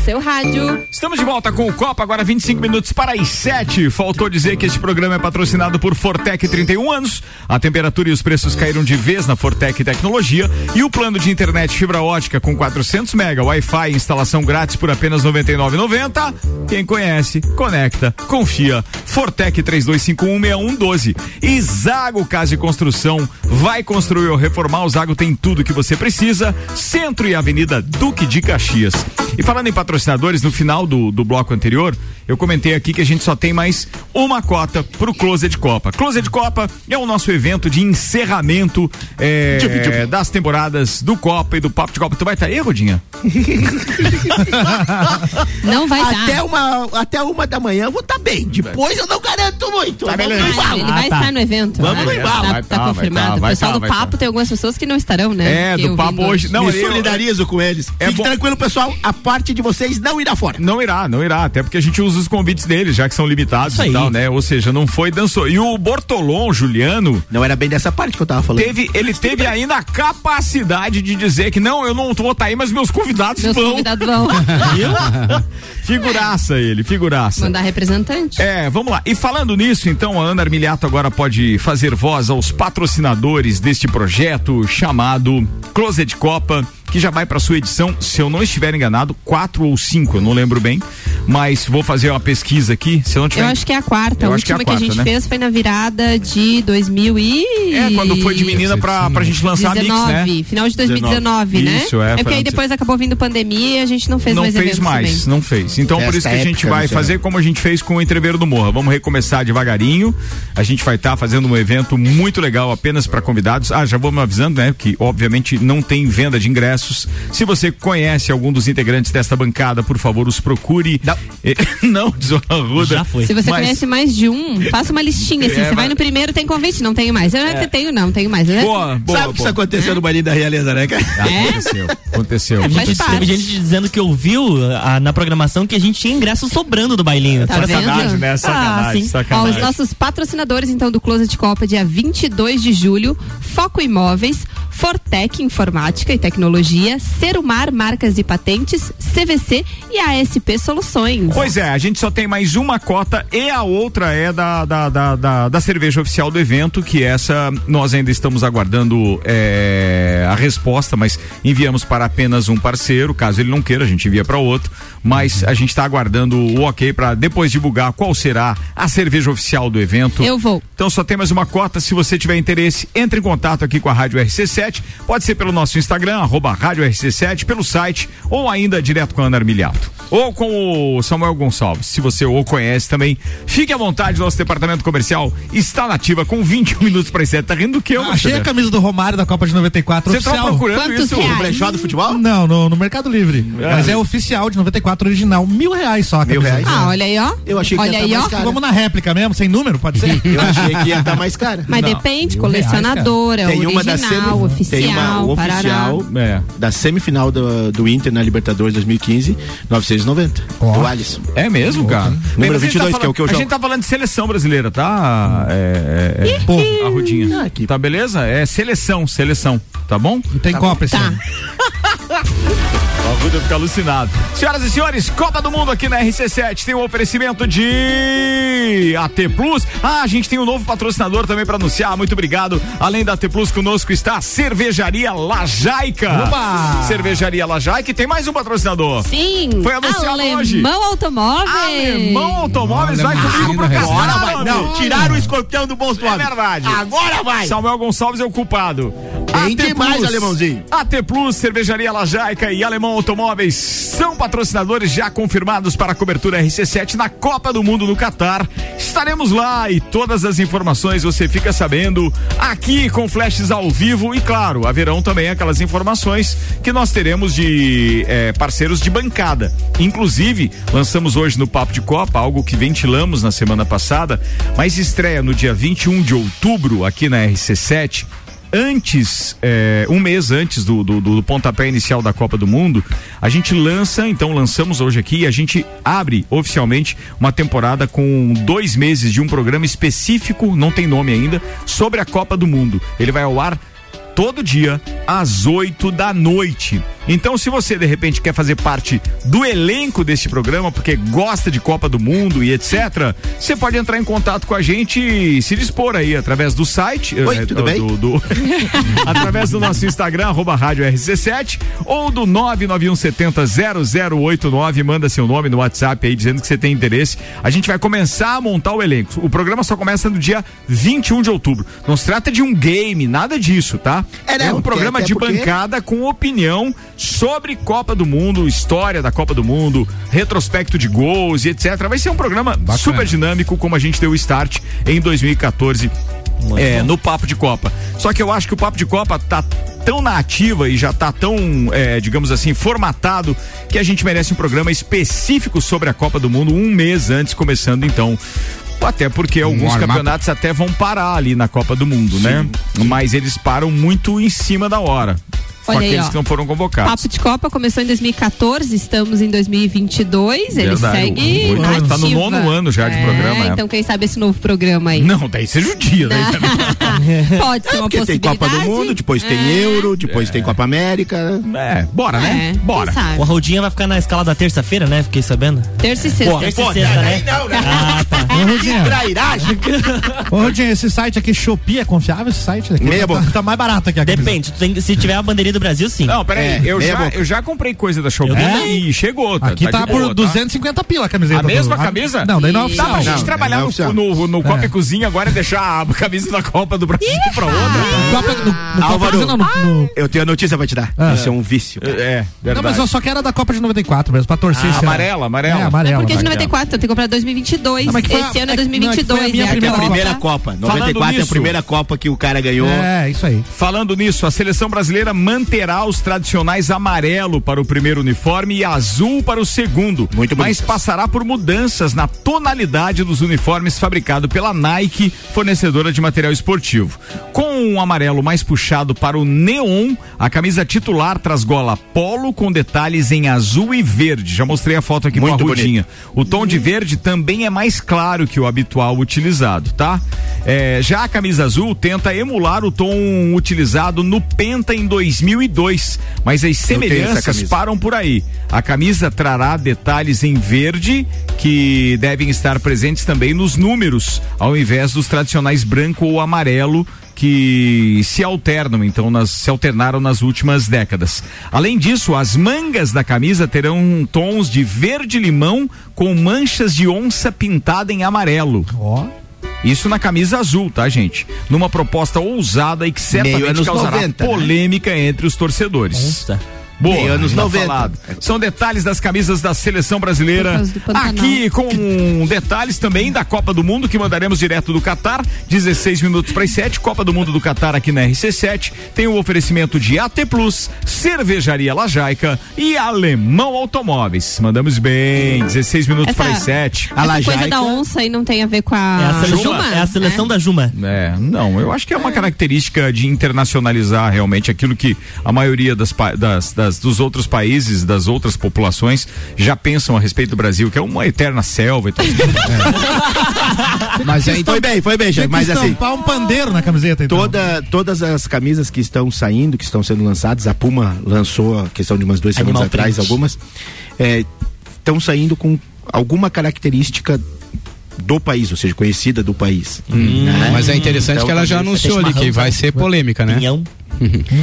seu rádio. Estamos de volta com o Copa, agora 25 minutos para as 7. Faltou dizer que este programa é patrocinado por Fortec 31 anos. A temperatura e os preços caíram de vez na Fortec Tecnologia e o plano de internet fibra ótica com 400 mega, Wi-Fi e instalação grátis por apenas 99,90. Quem conhece, conecta, confia. Fortec 32516112. E Zago Casa e Construção vai construir ou reformar. O Zago tem tudo que você precisa. Centro e Avenida Duque de Caxias. E falando em patrocinadores, no final do, do bloco anterior, eu comentei aqui que a gente só tem mais uma cota pro Closet Copa. Closet Copa é o nosso evento de encerramento é, das temporadas do Copa e do Papo de Copa. Tu vai estar aí, Rodinha? Não vai até dar. uma Até uma da manhã eu vou estar bem. Depois eu não garanto muito. Tá Vamos beleza. Ele vai tá. estar no evento. Vamos né? no embalo. Tá, tá tá, confirmado. tá, o pessoal tá, do papo tá. tem algumas pessoas que não estarão, né? É, do papo hoje. Não, Me eu- solidarizo com eles. É Fique bom- tranquilo, pessoal. A parte de vocês não irá fora. Não irá, não irá, até porque a gente usa os convites deles, já que são limitados Isso e aí. tal, né? Ou seja, não foi, dançou. E o Bortolom, Juliano, Não era bem dessa parte que eu tava falando. teve, ele teve ainda a capacidade de dizer que não, eu não vou estar aí, mas meus convidados Meus vão. convidados vão Figuraça ele, figuraça. mandar representante. É, vamos lá. E falando nisso, então, a Ana Armiliato agora pode fazer voz aos patrocinadores deste projeto chamado Closet Copa, que já vai para sua edição, se eu não estiver enganado, quatro ou cinco, eu não lembro bem. mas vou fazer uma pesquisa aqui. Se eu não tiver. Eu acho que é a quarta. Eu a acho que é a última que a, quarta, gente né? fez foi na virada de 2000 e... É, quando foi de menina pra, pra gente lançar a Mix, 19, né? final de 2019, né? Isso, é. É porque aí depois acabou vindo pandemia e a gente não fez não mais fez eventos mais, também. não fez. Então por isso que a gente vai fazer como a gente fez com o Entreveiro do Morra. Vamos recomeçar devagarinho. A gente vai estar fazendo um evento muito legal apenas para convidados. Ah, já vou me avisando, né? Que obviamente não tem venda de ingressos. Se você conhece algum dos integrantes desta bancada, por favor, os procure. Não, não Zona Ruda. Já foi. Se você Mas- conhece mais de um, faça uma listinha assim. É, você vai no primeiro, tem convite? Não tenho mais. Eu não tenho, não, tenho mais. Eu- Boa, boa, Sabe o que isso aconteceu no Balinho da Realeza, né, cara? Aconteceu, aconteceu. É, Gente, teve gente dizendo que ouviu ah, na programação que a gente tinha ingresso sobrando do bailinho. Tá? Sacanagem, né? Ah, Sacanagem. Ó, sacanagem. os nossos patrocinadores, então, do Closet Copa, dia 22 de julho, Foco Imóveis, Fortec Informática e Tecnologia, Serumar Marcas e Patentes, CVC e ASP Soluções. Pois é, a gente só tem mais uma cota e a outra é da, da, da, da, da cerveja oficial do evento, que essa nós ainda estamos aguardando é, a resposta, mas enviamos para apenas um parceiro, caso ele não queira, a gente envia para outro, mas a gente está aguardando o ok para depois divulgar qual será a cerveja oficial do evento. Eu vou. Então só tem mais uma cota. Se você tiver interesse, entre em contato aqui com a Rádio RC7. Pode ser pelo nosso Instagram, arroba Rádio RC7, pelo site, ou ainda direto com a Ana Armiliato. Ou com o Samuel Gonçalves. Se você o conhece também, fique à vontade, nosso departamento comercial está nativa com 21 minutos para as 7. Tá rindo do que eu, Achei a camisa do Romário da Copa de 94 Você oficial. tava procurando Quantos isso? reais? No brechó do futebol? Não, no, no Mercado Livre. É. Mas é oficial de 94 original. Mil reais só. a Mil reais? Ah, olha aí, ó. Eu achei que olha ia tá aí, mais ó. caro. Vamos na réplica mesmo, sem número, pode ser? Eu achei que ia estar mais cara. Mas Não, depende, mil reais, colecionador, é Tem uma da original, semi, oficial, tem uma parará. oficial É. da semifinal do, do Inter na Libertadores 2015, 990. Ó. Do Alisson. É mesmo, cara. Número Bem, mas a gente 22, tá que é o que eu A jogo. gente tá falando de seleção brasileira, tá? É, é, é, Pô, a Rudinha. Ah, que- Tá beleza? É seleção, seleção. Tá bom? e tem Copa esse Tá. ano. O Ruda fica alucinado. Senhoras e senhores, Copa do Mundo aqui na RC7 tem um oferecimento de AT Plus. Ah, a gente tem um novo patrocinador também para anunciar. Muito obrigado. Além da AT Plus, conosco está a Cervejaria Lajaica. Opa! Cervejaria Lajaica e tem mais um patrocinador. Sim. Foi anunciado Alemão hoje. Automóveis. Alemão Automóveis vai Alemão. comigo pro casal. Agora vai. Não, tiraram o escorpião do bolso do É verdade. Agora vai. Samuel Gonçalves é o culpado. Tem AT Plus, alemãozinho. AT Plus, Cervejaria Lajaica e Alemão Automóveis são patrocinadores já confirmados para a cobertura RC7 na Copa do Mundo no Catar. Estaremos lá e todas as informações você fica sabendo aqui com flashes ao vivo e claro, haverão também aquelas informações que nós teremos de eh, parceiros de bancada. Inclusive, lançamos hoje no Papo de Copa algo que ventilamos na semana passada, mas estreia no dia 21 de outubro aqui na RC7 antes, é, um mês antes do, do, do pontapé inicial da Copa do Mundo, a gente lança, então lançamos hoje aqui, a gente abre oficialmente uma temporada com dois meses de um programa específico, não tem nome ainda, sobre a Copa do Mundo. Ele vai ao ar todo dia às 8 da noite. Então, se você de repente quer fazer parte do elenco deste programa, porque gosta de Copa do Mundo e etc., você pode entrar em contato com a gente e se dispor aí através do site. Oi, eh, tudo do- bem? do- do- através do nosso Instagram, arroba rádio RC7, ou do 991700089, manda seu nome no WhatsApp aí dizendo que você tem interesse. A gente vai começar a montar o elenco. O programa só começa no dia 21 de outubro. Não se trata de um game, nada disso, tá? É, não, um porque- programa até de porque- bancada com opinião sobre Copa do Mundo, história da Copa do Mundo, retrospecto de gols e etc. Vai ser um programa super dinâmico, como a gente deu o start em 2014 é, no Papo de Copa. Só que eu acho que o Papo de Copa tá tão na ativa e já tá tão, é, digamos assim, formatado que a gente merece um programa específico sobre a Copa do Mundo um mês antes, começando então. Até porque alguns campeonatos até vão parar ali na Copa do Mundo, né? Mas eles param muito em cima da hora. Com Olha aí, aqueles ó. que não foram convocados. Papo de Copa começou em 2014, estamos em 2022, ele Verdade, segue o- o- ativa. tá no nono ano já de programa, é. Então quem sabe esse novo programa aí. Não, daí seja o dia. Daí também. Pode ser É, uma porque tem possibilidade. Copa do Mundo, depois tem É. Euro, depois tem Copa América. É, bora, né? É, Bora. O Arroldinha vai ficar na escala da terça-feira, né? Fiquei sabendo. Terça e sexta. Terça e sexta, né? não, né? Ah, tá. Ô. Trairagem. Ô, Rudinha, esse site aqui, Shopee, é confiável esse site? Aqui? Meia tá, boca. tá mais barato aqui. Depende, tu tem- se tiver a bandeirinha do Brasil, sim. Não, peraí, É, eu, já, boca. eu já comprei coisa da Shopee É? e chegou. Tá, Aqui tá, de por boa, tá? 250 pila a camiseta. A mesma camisa? Não, daí não é Dá oficial. pra gente Não, trabalhar não é no, oficial. no, no Copa É. e Cozinha agora e deixar a camisa da Copa do Brasil pra outra. Copa, no, no Copa Álvaro. Brasil, não, no, no- Eu tenho a notícia pra te dar. Ah. Isso é um vício. cara. É, Não, verdade. mas eu só quero a da Copa de 94 mesmo, pra torcer. Ah, amarela, amarela. É, É amarela. porque de amarela. 94, tem que comprar 2022. Não, Esse a- ano é é que- não, é 2022. minha é É a primeira Copa. primeira Copa. 94 é a nisso. primeira Copa que o cara ganhou. É, isso aí. Falando nisso, a seleção brasileira manterá os tradicionais amarelo para o primeiro uniforme e azul para o segundo. Muito Mas passará por mudanças na tonalidade dos uniformes fabricados pela Nike, fornecedora de material esportivo. Com um amarelo mais puxado para o neon, a camisa titular traz gola polo com detalhes em azul e verde. Já mostrei a foto aqui Muito com a Rudinha. O tom de verde também é mais claro que o habitual utilizado, tá? É, já a camisa azul tenta emular o tom utilizado no Penta em 2002, mas as semelhanças param por aí. A camisa trará detalhes em verde que devem estar presentes também nos números, ao invés dos tradicionais branco ou amarelo que se alternam, então nas, se alternaram nas últimas décadas. Além disso, as mangas da camisa terão tons de verde limão com manchas de onça pintada em amarelo. Ó. Isso na camisa azul, tá, gente? Numa proposta ousada e que certamente causará 90, né? polêmica entre os torcedores. Nossa. Boa, Meio anos tá 90. falado. São detalhes das camisas da seleção brasileira. Aqui com detalhes também da Copa do Mundo que mandaremos direto do Catar. 16 minutos para as 7. Copa do Mundo do Catar aqui na RC7. Tem o oferecimento de AT Plus, Cervejaria Lajaica e Alemão Automóveis. Mandamos bem. 16 minutos Essa- para as 7. A Essa coisa Lajaica- da onça aí não tem a ver com É a, a seleção, Juma, é a seleção né? da Juma. É, não, eu acho que é uma característica de internacionalizar realmente aquilo que a maioria das, pa- das- das- dos outros países, das outras populações já pensam a respeito do Brasil, que é uma eterna selva e tal. Mas aí foi bem, foi bem, que Mas assim, estampar um pandeiro na camiseta, então. toda, todas as camisas que estão saindo, que estão sendo lançadas, a Puma lançou a questão de umas duas Animal semanas atrás, print. algumas, é, estão saindo com alguma característica do país, ou seja, conhecida do país. né? Mas é interessante Então, que ela já talvez- anunciou ali que vai ser polêmica, né? Pinhão.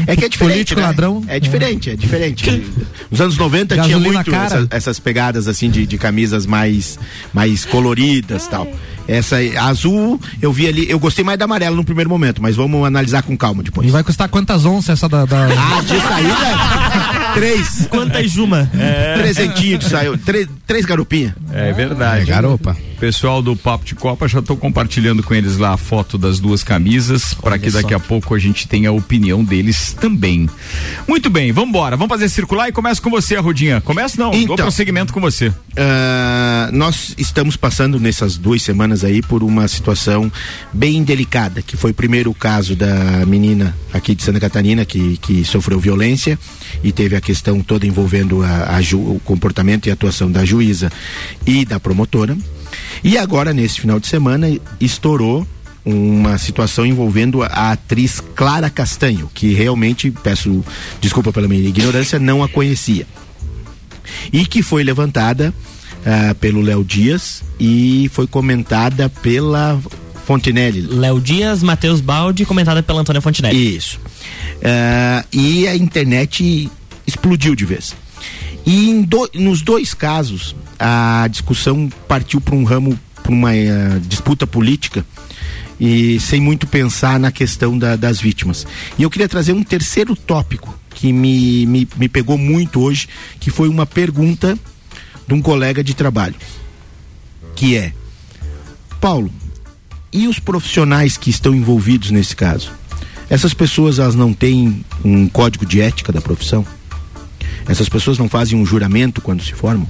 É que é diferente. Político né? ladrão. É diferente, é diferente. Nos anos 90 tinha Gasolina muito cara. essa- essas pegadas assim de, de camisas mais, mais coloridas tal. Essa azul, eu vi ali, eu gostei mais da amarela no primeiro momento, mas vamos analisar com calma depois. E vai custar quantas onças essa da. da... Ah, de saída? três. Quantas Juma? Trezentinho de saiu. Três, três garupinhas. É verdade. É, garopa. Pessoal do Papo de Copa, já estou compartilhando com eles lá a foto das duas camisas, para que daqui a pouco a gente tenha a opinião deles também. Muito bem, vamos embora. Vamos fazer circular e começa com você, Rudinha. Começa não, dou Então. prosseguimento com você. Ah, nós estamos passando nessas duas semanas aí por uma situação bem delicada, que foi primeiro o caso da menina aqui de Santa Catarina que, que sofreu violência e teve a questão toda envolvendo a, a ju- o comportamento e atuação da juíza e da promotora. E agora, nesse final de semana, estourou uma situação envolvendo a atriz Clara Castanho, que realmente, peço desculpa pela minha ignorância, não a conhecia e que foi levantada ah, pelo Léo Dias e foi comentada pela Fontinelli. Léo Dias, Matheus Baldi, comentada pela Antônia Fontinelli. Isso. Ah, e a internet explodiu de vez. E do- nos dois casos, a discussão partiu para um ramo, para uma eh, disputa política e sem muito pensar na questão da- das vítimas. E eu queria trazer um terceiro tópico que me, me, me pegou muito hoje, que foi uma pergunta de um colega de trabalho, que é, Paulo, e os profissionais que estão envolvidos nesse caso? Essas pessoas elas não têm um código de ética da profissão? Essas pessoas não fazem um juramento quando se formam?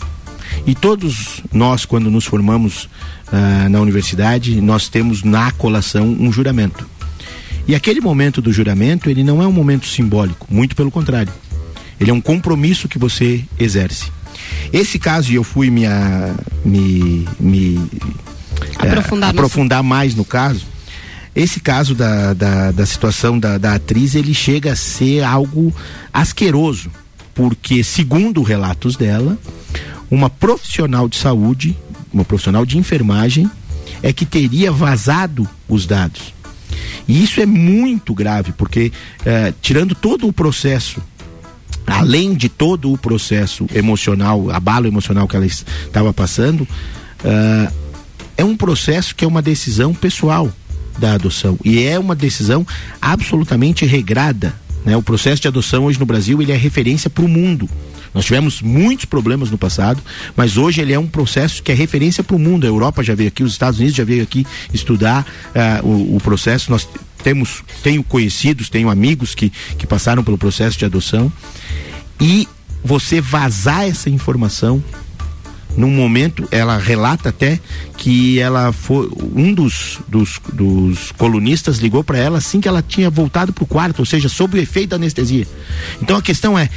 E todos nós, quando nos formamos ah, na universidade, nós temos na colação um juramento. E aquele momento do juramento, ele não é um momento simbólico, muito pelo contrário. Ele é um compromisso que você exerce. Esse caso, e eu fui me, a- me, me eh, Aprofundar no aprofundar mais no caso, esse caso da, da, da situação da, da atriz, ele chega a ser algo asqueroso, porque, segundo relatos dela, uma profissional de saúde, uma profissional de enfermagem, é que teria vazado os dados. E isso é muito grave, porque eh, tirando todo o processo, além de todo o processo emocional, abalo emocional que ela es- estava passando, ah, é um processo que é uma decisão pessoal da adoção e é uma decisão absolutamente regrada. Né? O processo de adoção hoje no Brasil ele é referência para o mundo. Nós tivemos muitos problemas no passado, mas hoje ele é um processo que é referência para o mundo. A Europa já veio aqui, os Estados Unidos já veio aqui estudar ah, o, o processo. Nós temos, tenho conhecidos, tenho amigos que, que passaram pelo processo de adoção. E você vazar essa informação num momento, ela relata até que ela foi um dos, dos, dos colunistas ligou para ela assim que ela tinha voltado para o quarto, ou seja, sob o efeito da anestesia. Então a questão é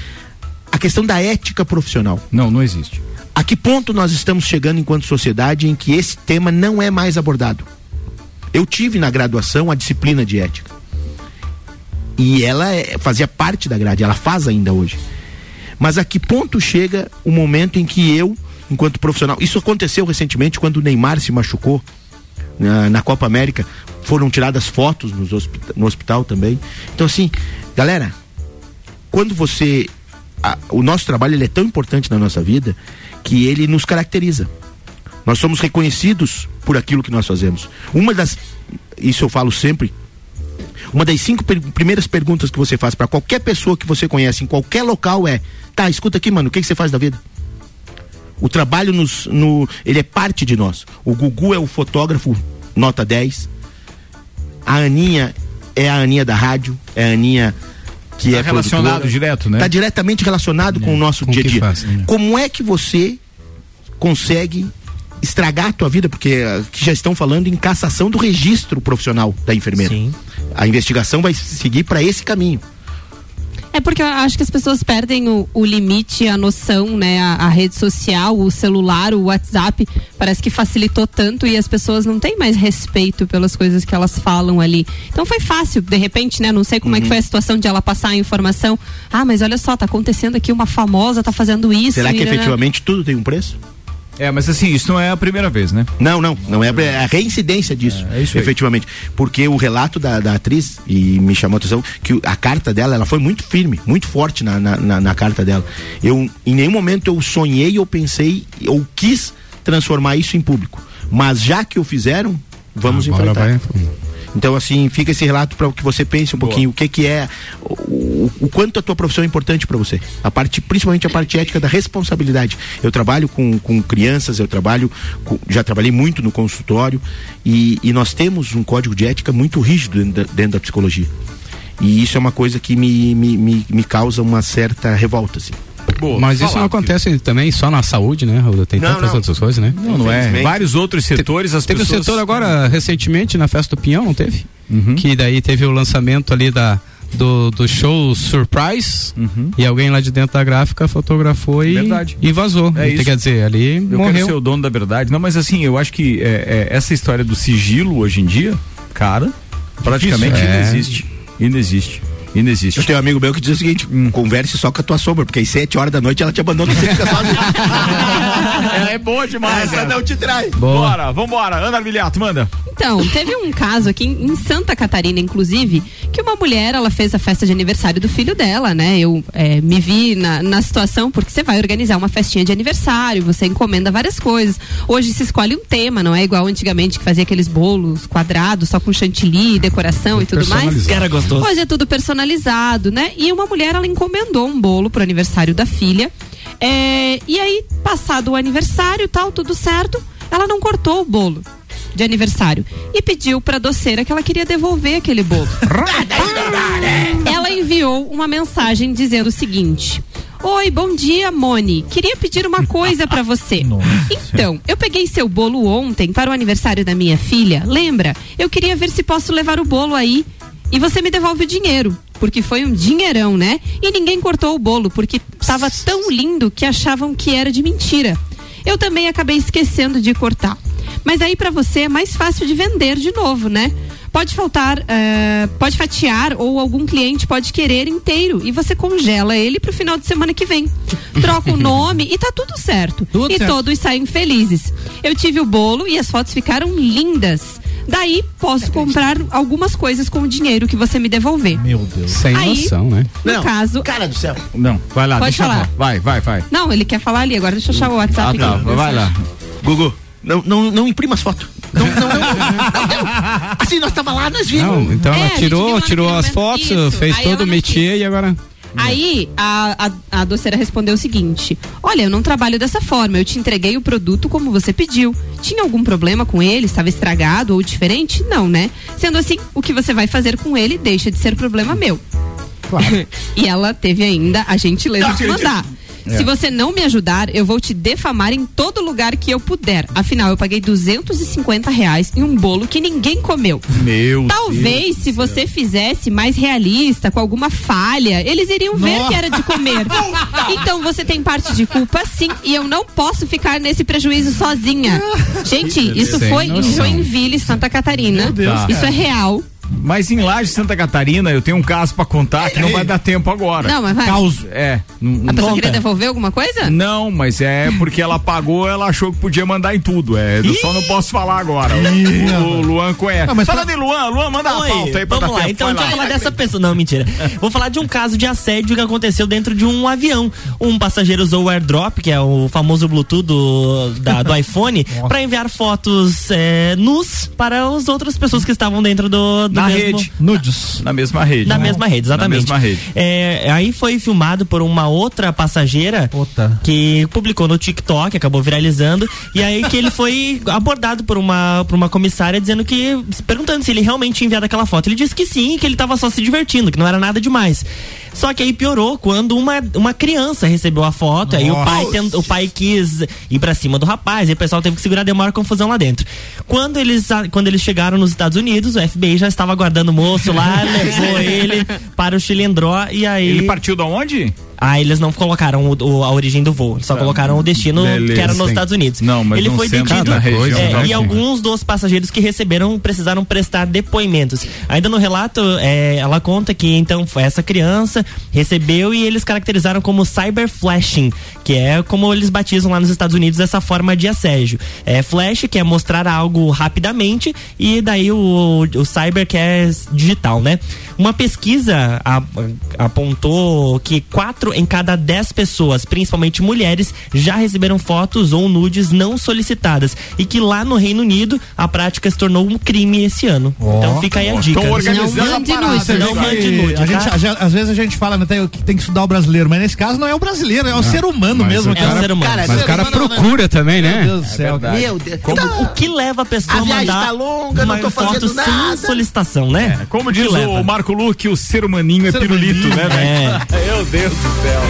questão da ética profissional. Não, não existe. A que ponto nós estamos chegando enquanto sociedade em que esse tema não é mais abordado? Eu tive na graduação a disciplina de ética. E ela é- fazia parte da grade, ela faz ainda hoje. Mas a que ponto chega o momento em que eu, enquanto profissional, isso aconteceu recentemente quando o Neymar se machucou na, na Copa América, foram tiradas fotos nos no hospital também. Então assim, galera, quando você a- o nosso trabalho ele é tão importante na nossa vida que ele nos caracteriza. Nós somos reconhecidos por aquilo que nós fazemos. Uma das, isso eu falo sempre, uma das cinco per- primeiras perguntas que você faz para qualquer pessoa que você conhece em qualquer local é: tá, escuta aqui, mano, o que, que você faz da vida? O trabalho nos, no, ele é parte de nós. O Gugu é o fotógrafo nota 10. A Aninha é a Aninha da rádio, é a Aninha que Tá é relacionado produtora. direto, né? Tá diretamente relacionado com o nosso com dia a dia. faz, né? Como é que você consegue estragar a tua vida? Porque ah, que já estão falando em cassação do registro profissional da enfermeira. A investigação vai seguir para esse caminho. É porque eu acho que as pessoas perdem o, o limite, a noção, né? A, a rede social, o celular, o WhatsApp, parece que facilitou tanto e as pessoas não têm mais respeito pelas coisas que elas falam ali. Então foi fácil, de repente, né? Não sei como é que foi a situação de ela passar a informação. Ah, mas olha só, tá acontecendo aqui uma famosa, tá fazendo isso. Será que e, né, efetivamente tudo tem um preço? É, mas assim, isso não é a primeira vez, né? Não, não, não é a reincidência disso, É, é isso aí. efetivamente. Porque o relato da, da atriz, e me chamou a atenção, que a carta dela, ela foi muito firme, muito forte na, na, na- na carta dela. Eu, em nenhum momento eu sonhei ou pensei ou quis transformar isso em público. Mas já que o fizeram, vamos Agora enfrentar. vai- Então, assim, fica esse relato para que você pense um pouquinho o que que é, o, o- o quanto a tua profissão é importante para você. A parte, principalmente a parte ética da responsabilidade. Eu trabalho com, com crianças, eu trabalho, com- já trabalhei muito no consultório e, e nós temos um código de ética muito rígido dentro da, dentro da psicologia. E isso é uma coisa que me, me, me, me causa uma certa revolta, assim. Mas isso não acontece também só na saúde, né, Raul? Tem Não, tantas não. outras coisas, né? Não, não é. Vários outros setores, as Teve pessoas... o setor agora, recentemente, na Festa do Pinhão, não teve? Uhum. Que daí teve o lançamento ali da, do, do show Surprise e alguém lá de dentro da gráfica fotografou e, Uhum. Verdade. e vazou. É Então, isso. Quer dizer, ali Eu quero morreu. ser o dono da verdade. Não, mas assim, eu acho que é, é, essa história do sigilo hoje em dia, cara, praticamente é. inexiste. Inexiste. Inexiste. Eu tenho um amigo meu que diz o seguinte: converse só com a tua sombra, porque às sete horas da noite ela te abandona e você fica sozinho. Ela é boa demais. Essa não te trai. Bora, vambora. Ana Armiliato, manda. Então, teve um caso aqui em Santa Catarina, inclusive, que uma mulher, ela fez a festa de aniversário do filho dela, né? Eu é, me vi na, na situação, porque você vai organizar uma festinha de aniversário, você encomenda várias coisas. Hoje se escolhe um tema, não é igual antigamente que fazia aqueles bolos quadrados, só com chantilly, decoração e tudo mais. Era gostoso. Hoje é tudo personalizado, né? E uma mulher, ela encomendou um bolo pro aniversário da filha. É, e aí, passado o aniversário tal, tudo certo, ela não cortou o bolo de aniversário e pediu pra doceira que ela queria devolver aquele bolo. ela enviou uma mensagem dizendo o seguinte: Oi, bom dia, Moni. Queria pedir uma coisa pra você. Então, eu peguei seu bolo ontem para o aniversário da minha filha. Lembra? Eu queria ver se posso levar o bolo aí e você me devolve o dinheiro, porque foi um dinheirão, né? E ninguém cortou o bolo porque estava tão lindo que achavam que era de mentira. Eu também acabei esquecendo de cortar. Mas aí pra você é mais fácil de vender de novo, né? Pode faltar, eh, pode fatiar ou algum cliente pode querer inteiro e você congela ele pro final de semana que vem. Troca o nome e tá tudo certo. Tudo e certo. todos saem felizes. Eu tive o bolo e as fotos ficaram lindas. Daí posso comprar algumas coisas com o dinheiro que você me devolver. Meu Deus. Sem Aí, noção, né? No Não, caso. Cara do céu. Não, vai lá, Pode deixa falar. eu Vai, vai, vai. Não, ele quer falar ali, agora deixa eu achar o WhatsApp Ah, tá, aqui. vai lá. Gugu, não, não, não imprima as fotos. Não, não, não, não, não. Assim, nós tava lá, nós vimos. Não, então É, ela gente tirou, tirou as fotos, Isso, fez aí todo o métier e agora. Aí a, a, a doceira respondeu o seguinte: Olha, eu não trabalho dessa forma, eu te entreguei o produto como você pediu. Tinha algum problema com ele? Estava estragado ou diferente? Não, né? Sendo assim, o que você vai fazer com ele deixa de ser problema meu. Claro. e ela teve ainda a gentileza de mandar. É. Se você não me ajudar, eu vou te defamar em todo lugar que eu puder. Afinal, eu paguei 250 reais em um bolo que ninguém comeu. Meu Talvez, se você fizesse mais realista, com alguma falha, eles iriam ver Nossa. que era de comer. então você tem parte de culpa, sim, e eu não posso ficar nesse prejuízo sozinha. Gente, isso foi em. Joinville, Santa Catarina. Meu Deus, isso cara. é real. Mas em Laje, Santa Catarina, eu tenho um caso pra contar que não vai dar tempo agora. Não, mas vai. Caos. É. Não, A pessoa não- queria devolver alguma coisa? Não, mas é porque ela pagou, ela achou que podia mandar em tudo. É, eu só não posso falar agora. O, o Luan conhece. Não, mas Fala pra- de Luan, Luan, manda a Oi, pauta aí pra vamos dar lá, tempo. então deixa eu falar dessa pessoa. Não, mentira. Vou falar de um caso de assédio que aconteceu dentro de um avião. Um passageiro usou o airdrop, que é o famoso Bluetooth do, da- do iPhone, para enviar fotos é, nus para as outras pessoas que estavam dentro do, do Na mesmo, rede. Nudes. Na mesma rede. Na né? mesma rede, exatamente. Na mesma rede. É, aí foi filmado por uma outra passageira Outra. que publicou no TikTok, acabou viralizando, e aí que ele foi abordado por uma, por uma comissária dizendo que, perguntando se ele realmente tinha enviado aquela foto. Ele disse que sim, que ele tava só se divertindo, que não era nada demais. Só que aí piorou quando uma, uma criança recebeu a foto, aí o pai, tent- o pai quis ir pra cima do rapaz, aí o pessoal teve que segurar, deu maior confusão lá dentro. Quando eles, quando eles chegaram nos Estados Unidos, o FBI já estava aguardando o moço lá, levou ele para o Chilindró e aí. Ele partiu da onde? Ah, eles não colocaram o- o- a origem do voo, só colocaram o destino Beleza, que era nos sim. Estados Unidos. Não, mas ele não foi detido região, é, tá e alguns dos passageiros que receberam precisaram prestar depoimentos. Ainda no relato, é, ela conta que então foi essa criança recebeu e eles caracterizaram como cyber flashing, que é como eles batizam lá nos Estados Unidos essa forma de assédio. É flash que é mostrar algo rapidamente e daí o, o cyber que é digital, né? Uma pesquisa a- apontou que quatro em cada dez pessoas, principalmente mulheres, já receberam fotos ou nudes não solicitadas e que lá no Reino Unido a prática se tornou um crime esse ano. então fica aí a dica. Tão organizando Não a mande né, Não mande nude, a gente, tá? a gente- às vezes a gente fala né, tem- que tem que estudar o brasileiro, mas nesse caso não é o brasileiro, é o ser humano mas mesmo. o É um ser humano. Cara, Mas o cara humano, né? procura também, Meu né? Deus do céu. cara. Meu Deus. Como- o que leva a pessoa A mandar tá longa, não uma tô fazendo foto nada. sem solicitação, né? É, Como que diz leva? o Marco Luque, o ser humaninho é Ser pirulito, né, velho? Meu Deus do céu.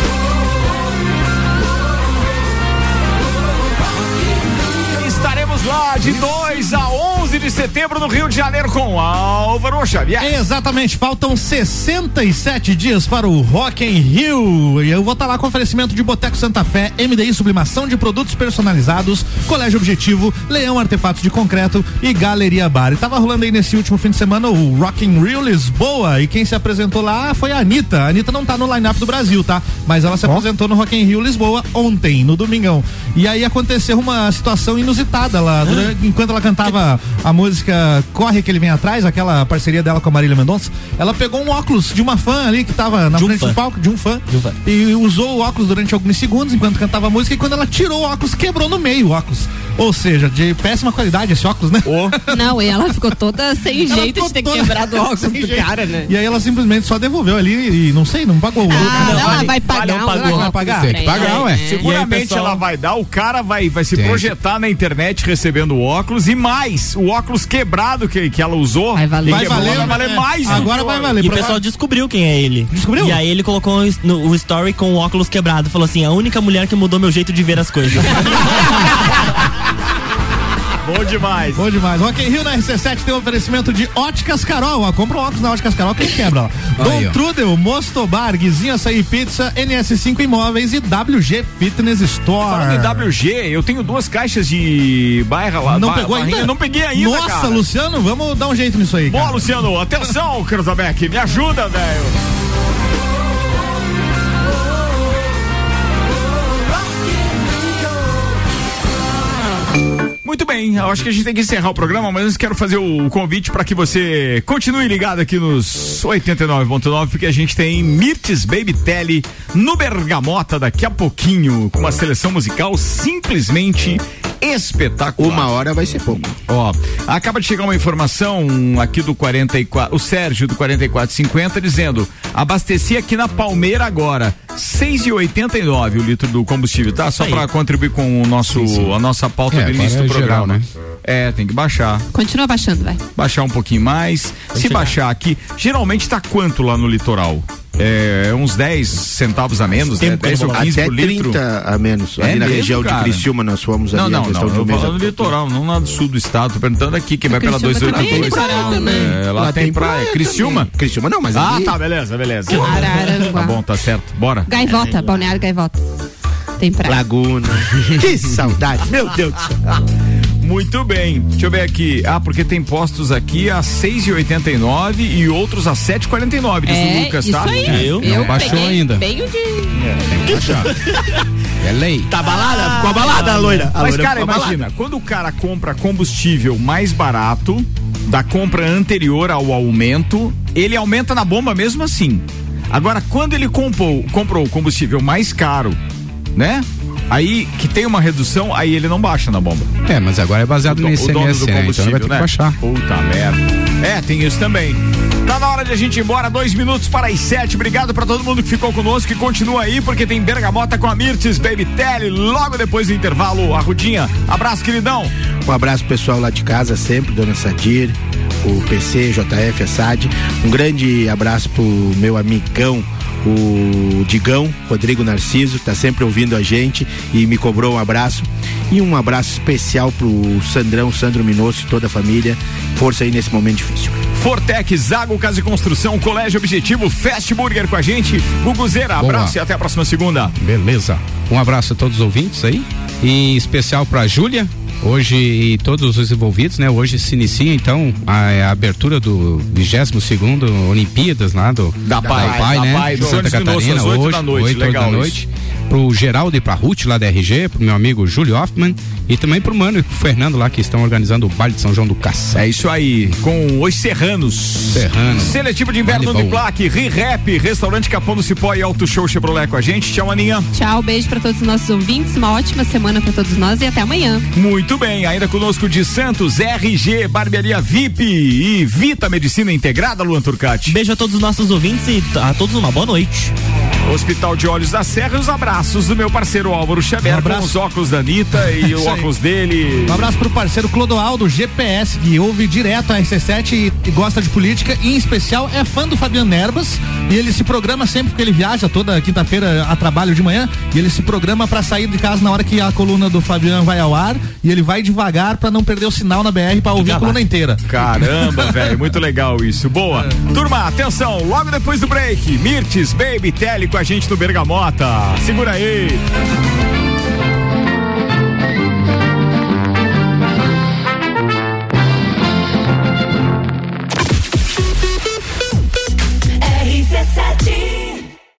Estaremos lá de 2 a 11 de setembro no Rio de Janeiro com Álvaro Xavier. Exatamente, faltam 67 dias para o Rock in Rio. E eu vou estar lá com oferecimento de Boteco Santa Fé, MDI Sublimação de Produtos Personalizados, Colégio Objetivo, Leão Artefatos de Concreto e Galeria Bar. E tava rolando aí nesse último fim de semana o Rock in Rio Lisboa. E quem se apresentou lá foi a Anitta. A Anitta não tá no line-up do Brasil, tá? Mas ela se apresentou no Rock in Rio Lisboa ontem, no domingão. E aí aconteceu uma situação inusitada lá. durante- enquanto ela cantava a música Corre que ele vem atrás, aquela parceria dela com a Marília Mendonça, ela pegou um óculos de uma fã ali que tava na De um frente fã. do palco, de um fã, De um fã. e usou o óculos durante alguns segundos enquanto cantava a música e quando ela tirou o óculos, quebrou no meio o óculos. Ou seja, de péssima qualidade esse óculos, né? Não, e ela ficou toda sem Ela jeito de ter toda quebrado o óculos do jeito. cara, né? E aí ela simplesmente só devolveu ali e não sei, não pagou Ah, óculos. não, ela vai pagar. um pagou? Vai pagar? Tem que pagar, ué. né? Seguramente pessoal? ela vai dar, o cara vai, vai se Tem. projetar na internet recebendo o óculos e mais, o óculos quebrado que, que ela usou. Vai valer. Vai valer, vai valer né? mais. do Agora vai valer. E o pessoal descobriu quem é ele. Descobriu? E aí ele colocou no, o story com o óculos quebrado. Falou assim: a única mulher que mudou meu jeito de ver as coisas. Bom demais. Bom demais. Rock in Rio na RC7 tem um oferecimento de Óticas Carol. Ó, compra um óculos na Óticas Carol que quebra. Ó. Dom Aí, ó. Trudel, Mostobar, Guizinho Açaí Pizza, NS5 Imóveis e WG Fitness Store. Falando em WG, eu tenho duas caixas de bairra lá. Não ba- pegou barrinha, ainda? Não peguei ainda, Nossa, cara. Luciano, vamos dar um jeito nisso aí. Boa. Luciano. Atenção, Cruzabeck. Me ajuda, velho. Bem, eu acho que a gente tem que encerrar o programa, mas antes quero fazer o convite para que você continue ligado aqui nos 89.9, porque a gente tem Mirtes Baby Telly no Bergamota daqui a pouquinho, com uma seleção musical simplesmente espetacular. Uma hora vai ser pouco. Ó, acaba de chegar uma informação aqui do 44, o Sérgio do 4450 dizendo: abasteci aqui na Palmeira agora, 6,89 o litro do combustível, tá? Só para contribuir com o nosso a nossa pauta É, do início do é geral, programa. né? É, tem que baixar. Continua baixando, vai. Baixar um pouquinho mais. Se baixar aqui, geralmente tá quanto lá no litoral? É, uns 10 centavos a menos, né? Tempo que eu 10 não ou vou lá. 15 Até por litro. 30 a menos. É ali na mesmo, região cara? de Criciúma nós fomos Não, ali não, a questão não. de Eu um tô mês falando do atrás. litoral, não lá do sul do estado. Tô perguntando aqui que vai pela Criciúma também é 282. litoral, né? É, lá, tem, praia. Criciúma? também. Criciúma não, mas Ah, ali- tá, beleza, beleza. Araranguá. Tá bom, tá certo. Bora. Gaivota, Balneário Gaivota. Tem praia. Laguna. que saudade, meu Deus do céu. Muito bem. Deixa eu ver aqui. Ah, porque tem postos aqui a 6,89 e outros a 7,49, diz o É, Lucas, isso tá? aí. Eu? Eu Não baixou peguei ainda. De... Tem que baixar. É lei. Tá balada? Ficou abalada a loira. A Mas, loira cara, imagina, quando o cara compra combustível mais barato da compra anterior ao aumento, ele aumenta na bomba mesmo assim. Agora, quando ele comprou, comprou o combustível mais caro, né? Aí que tem uma redução, aí ele não baixa na bomba. É, mas agora é baseado O no do- o dono ICMS, do né? Então vai ter que né? baixar. Puta merda. É, tem isso também. Tá na hora de a gente ir embora, dois minutos para as sete. Obrigado pra todo mundo que ficou conosco e continua aí, porque tem Bergamota com a Mirtes Baby Telly logo depois do intervalo. Arrudinha, abraço, queridão. Um abraço pro pessoal lá de casa sempre, Dona Sadir, o PC, JF, a SAD. Um grande abraço pro meu amigão, o Digão, Rodrigo Narciso, que tá sempre ouvindo a gente e me cobrou um abraço. E um abraço especial pro Sandrão, Sandro Minosso e toda a família. Força aí nesse momento difícil. Fortec, Zago Casa e Construção, Colégio Objetivo, Fast Burger com a gente. Guguzeira, Boa. abraço e até a próxima segunda. Beleza. Um abraço a todos os ouvintes aí. E em especial pra Júlia. Hoje e todos os envolvidos, né? Hoje se inicia então a, a abertura do 22 segundo Olimpíadas lá do Da Pai, Pai, da né? Pai, do Santa Catarina hoje, da noite, oito horas legal da noite. Pro Geraldo e pra Ruth lá da RG, pro meu amigo Júlio Hoffman e também pro Mano e pro Fernando lá que estão organizando o baile de São João do Caça. É isso aí, com os Serranos. Serrano. Seletivo de inverno Vale bom. Uniplaque, Re-Rap, Restaurante Capão do Cipó e Auto Show Chevrolet com a gente. Tchau, Aninha. Tchau, beijo pra todos os nossos ouvintes. Uma ótima semana pra todos nós e até amanhã. Muito bem, ainda conosco de Santos, RG, Barbearia VIP e Vita Medicina Integrada, Luan Turcati. Beijo a todos os nossos ouvintes e a todos uma boa noite. Hospital de Olhos da Serra e os abraços do meu parceiro Álvaro Xavier Um com os óculos da Anitta e o óculos dele. Um abraço pro parceiro Clodoaldo, GPS, que ouve direto a RC7 e, e gosta de política, e em especial é fã do Fabiano Nerbas, e ele se programa sempre porque ele viaja toda quinta-feira a trabalho de manhã, e ele se programa pra sair de casa na hora que a coluna do Fabiano vai ao ar, e ele vai devagar pra não perder o sinal na BR pra ouvir a coluna inteira. Caramba, velho, muito legal isso. Boa. É. Turma, atenção, logo depois do break, Mirtes, Baby, Tele com a gente no Bergamota. Segura aí.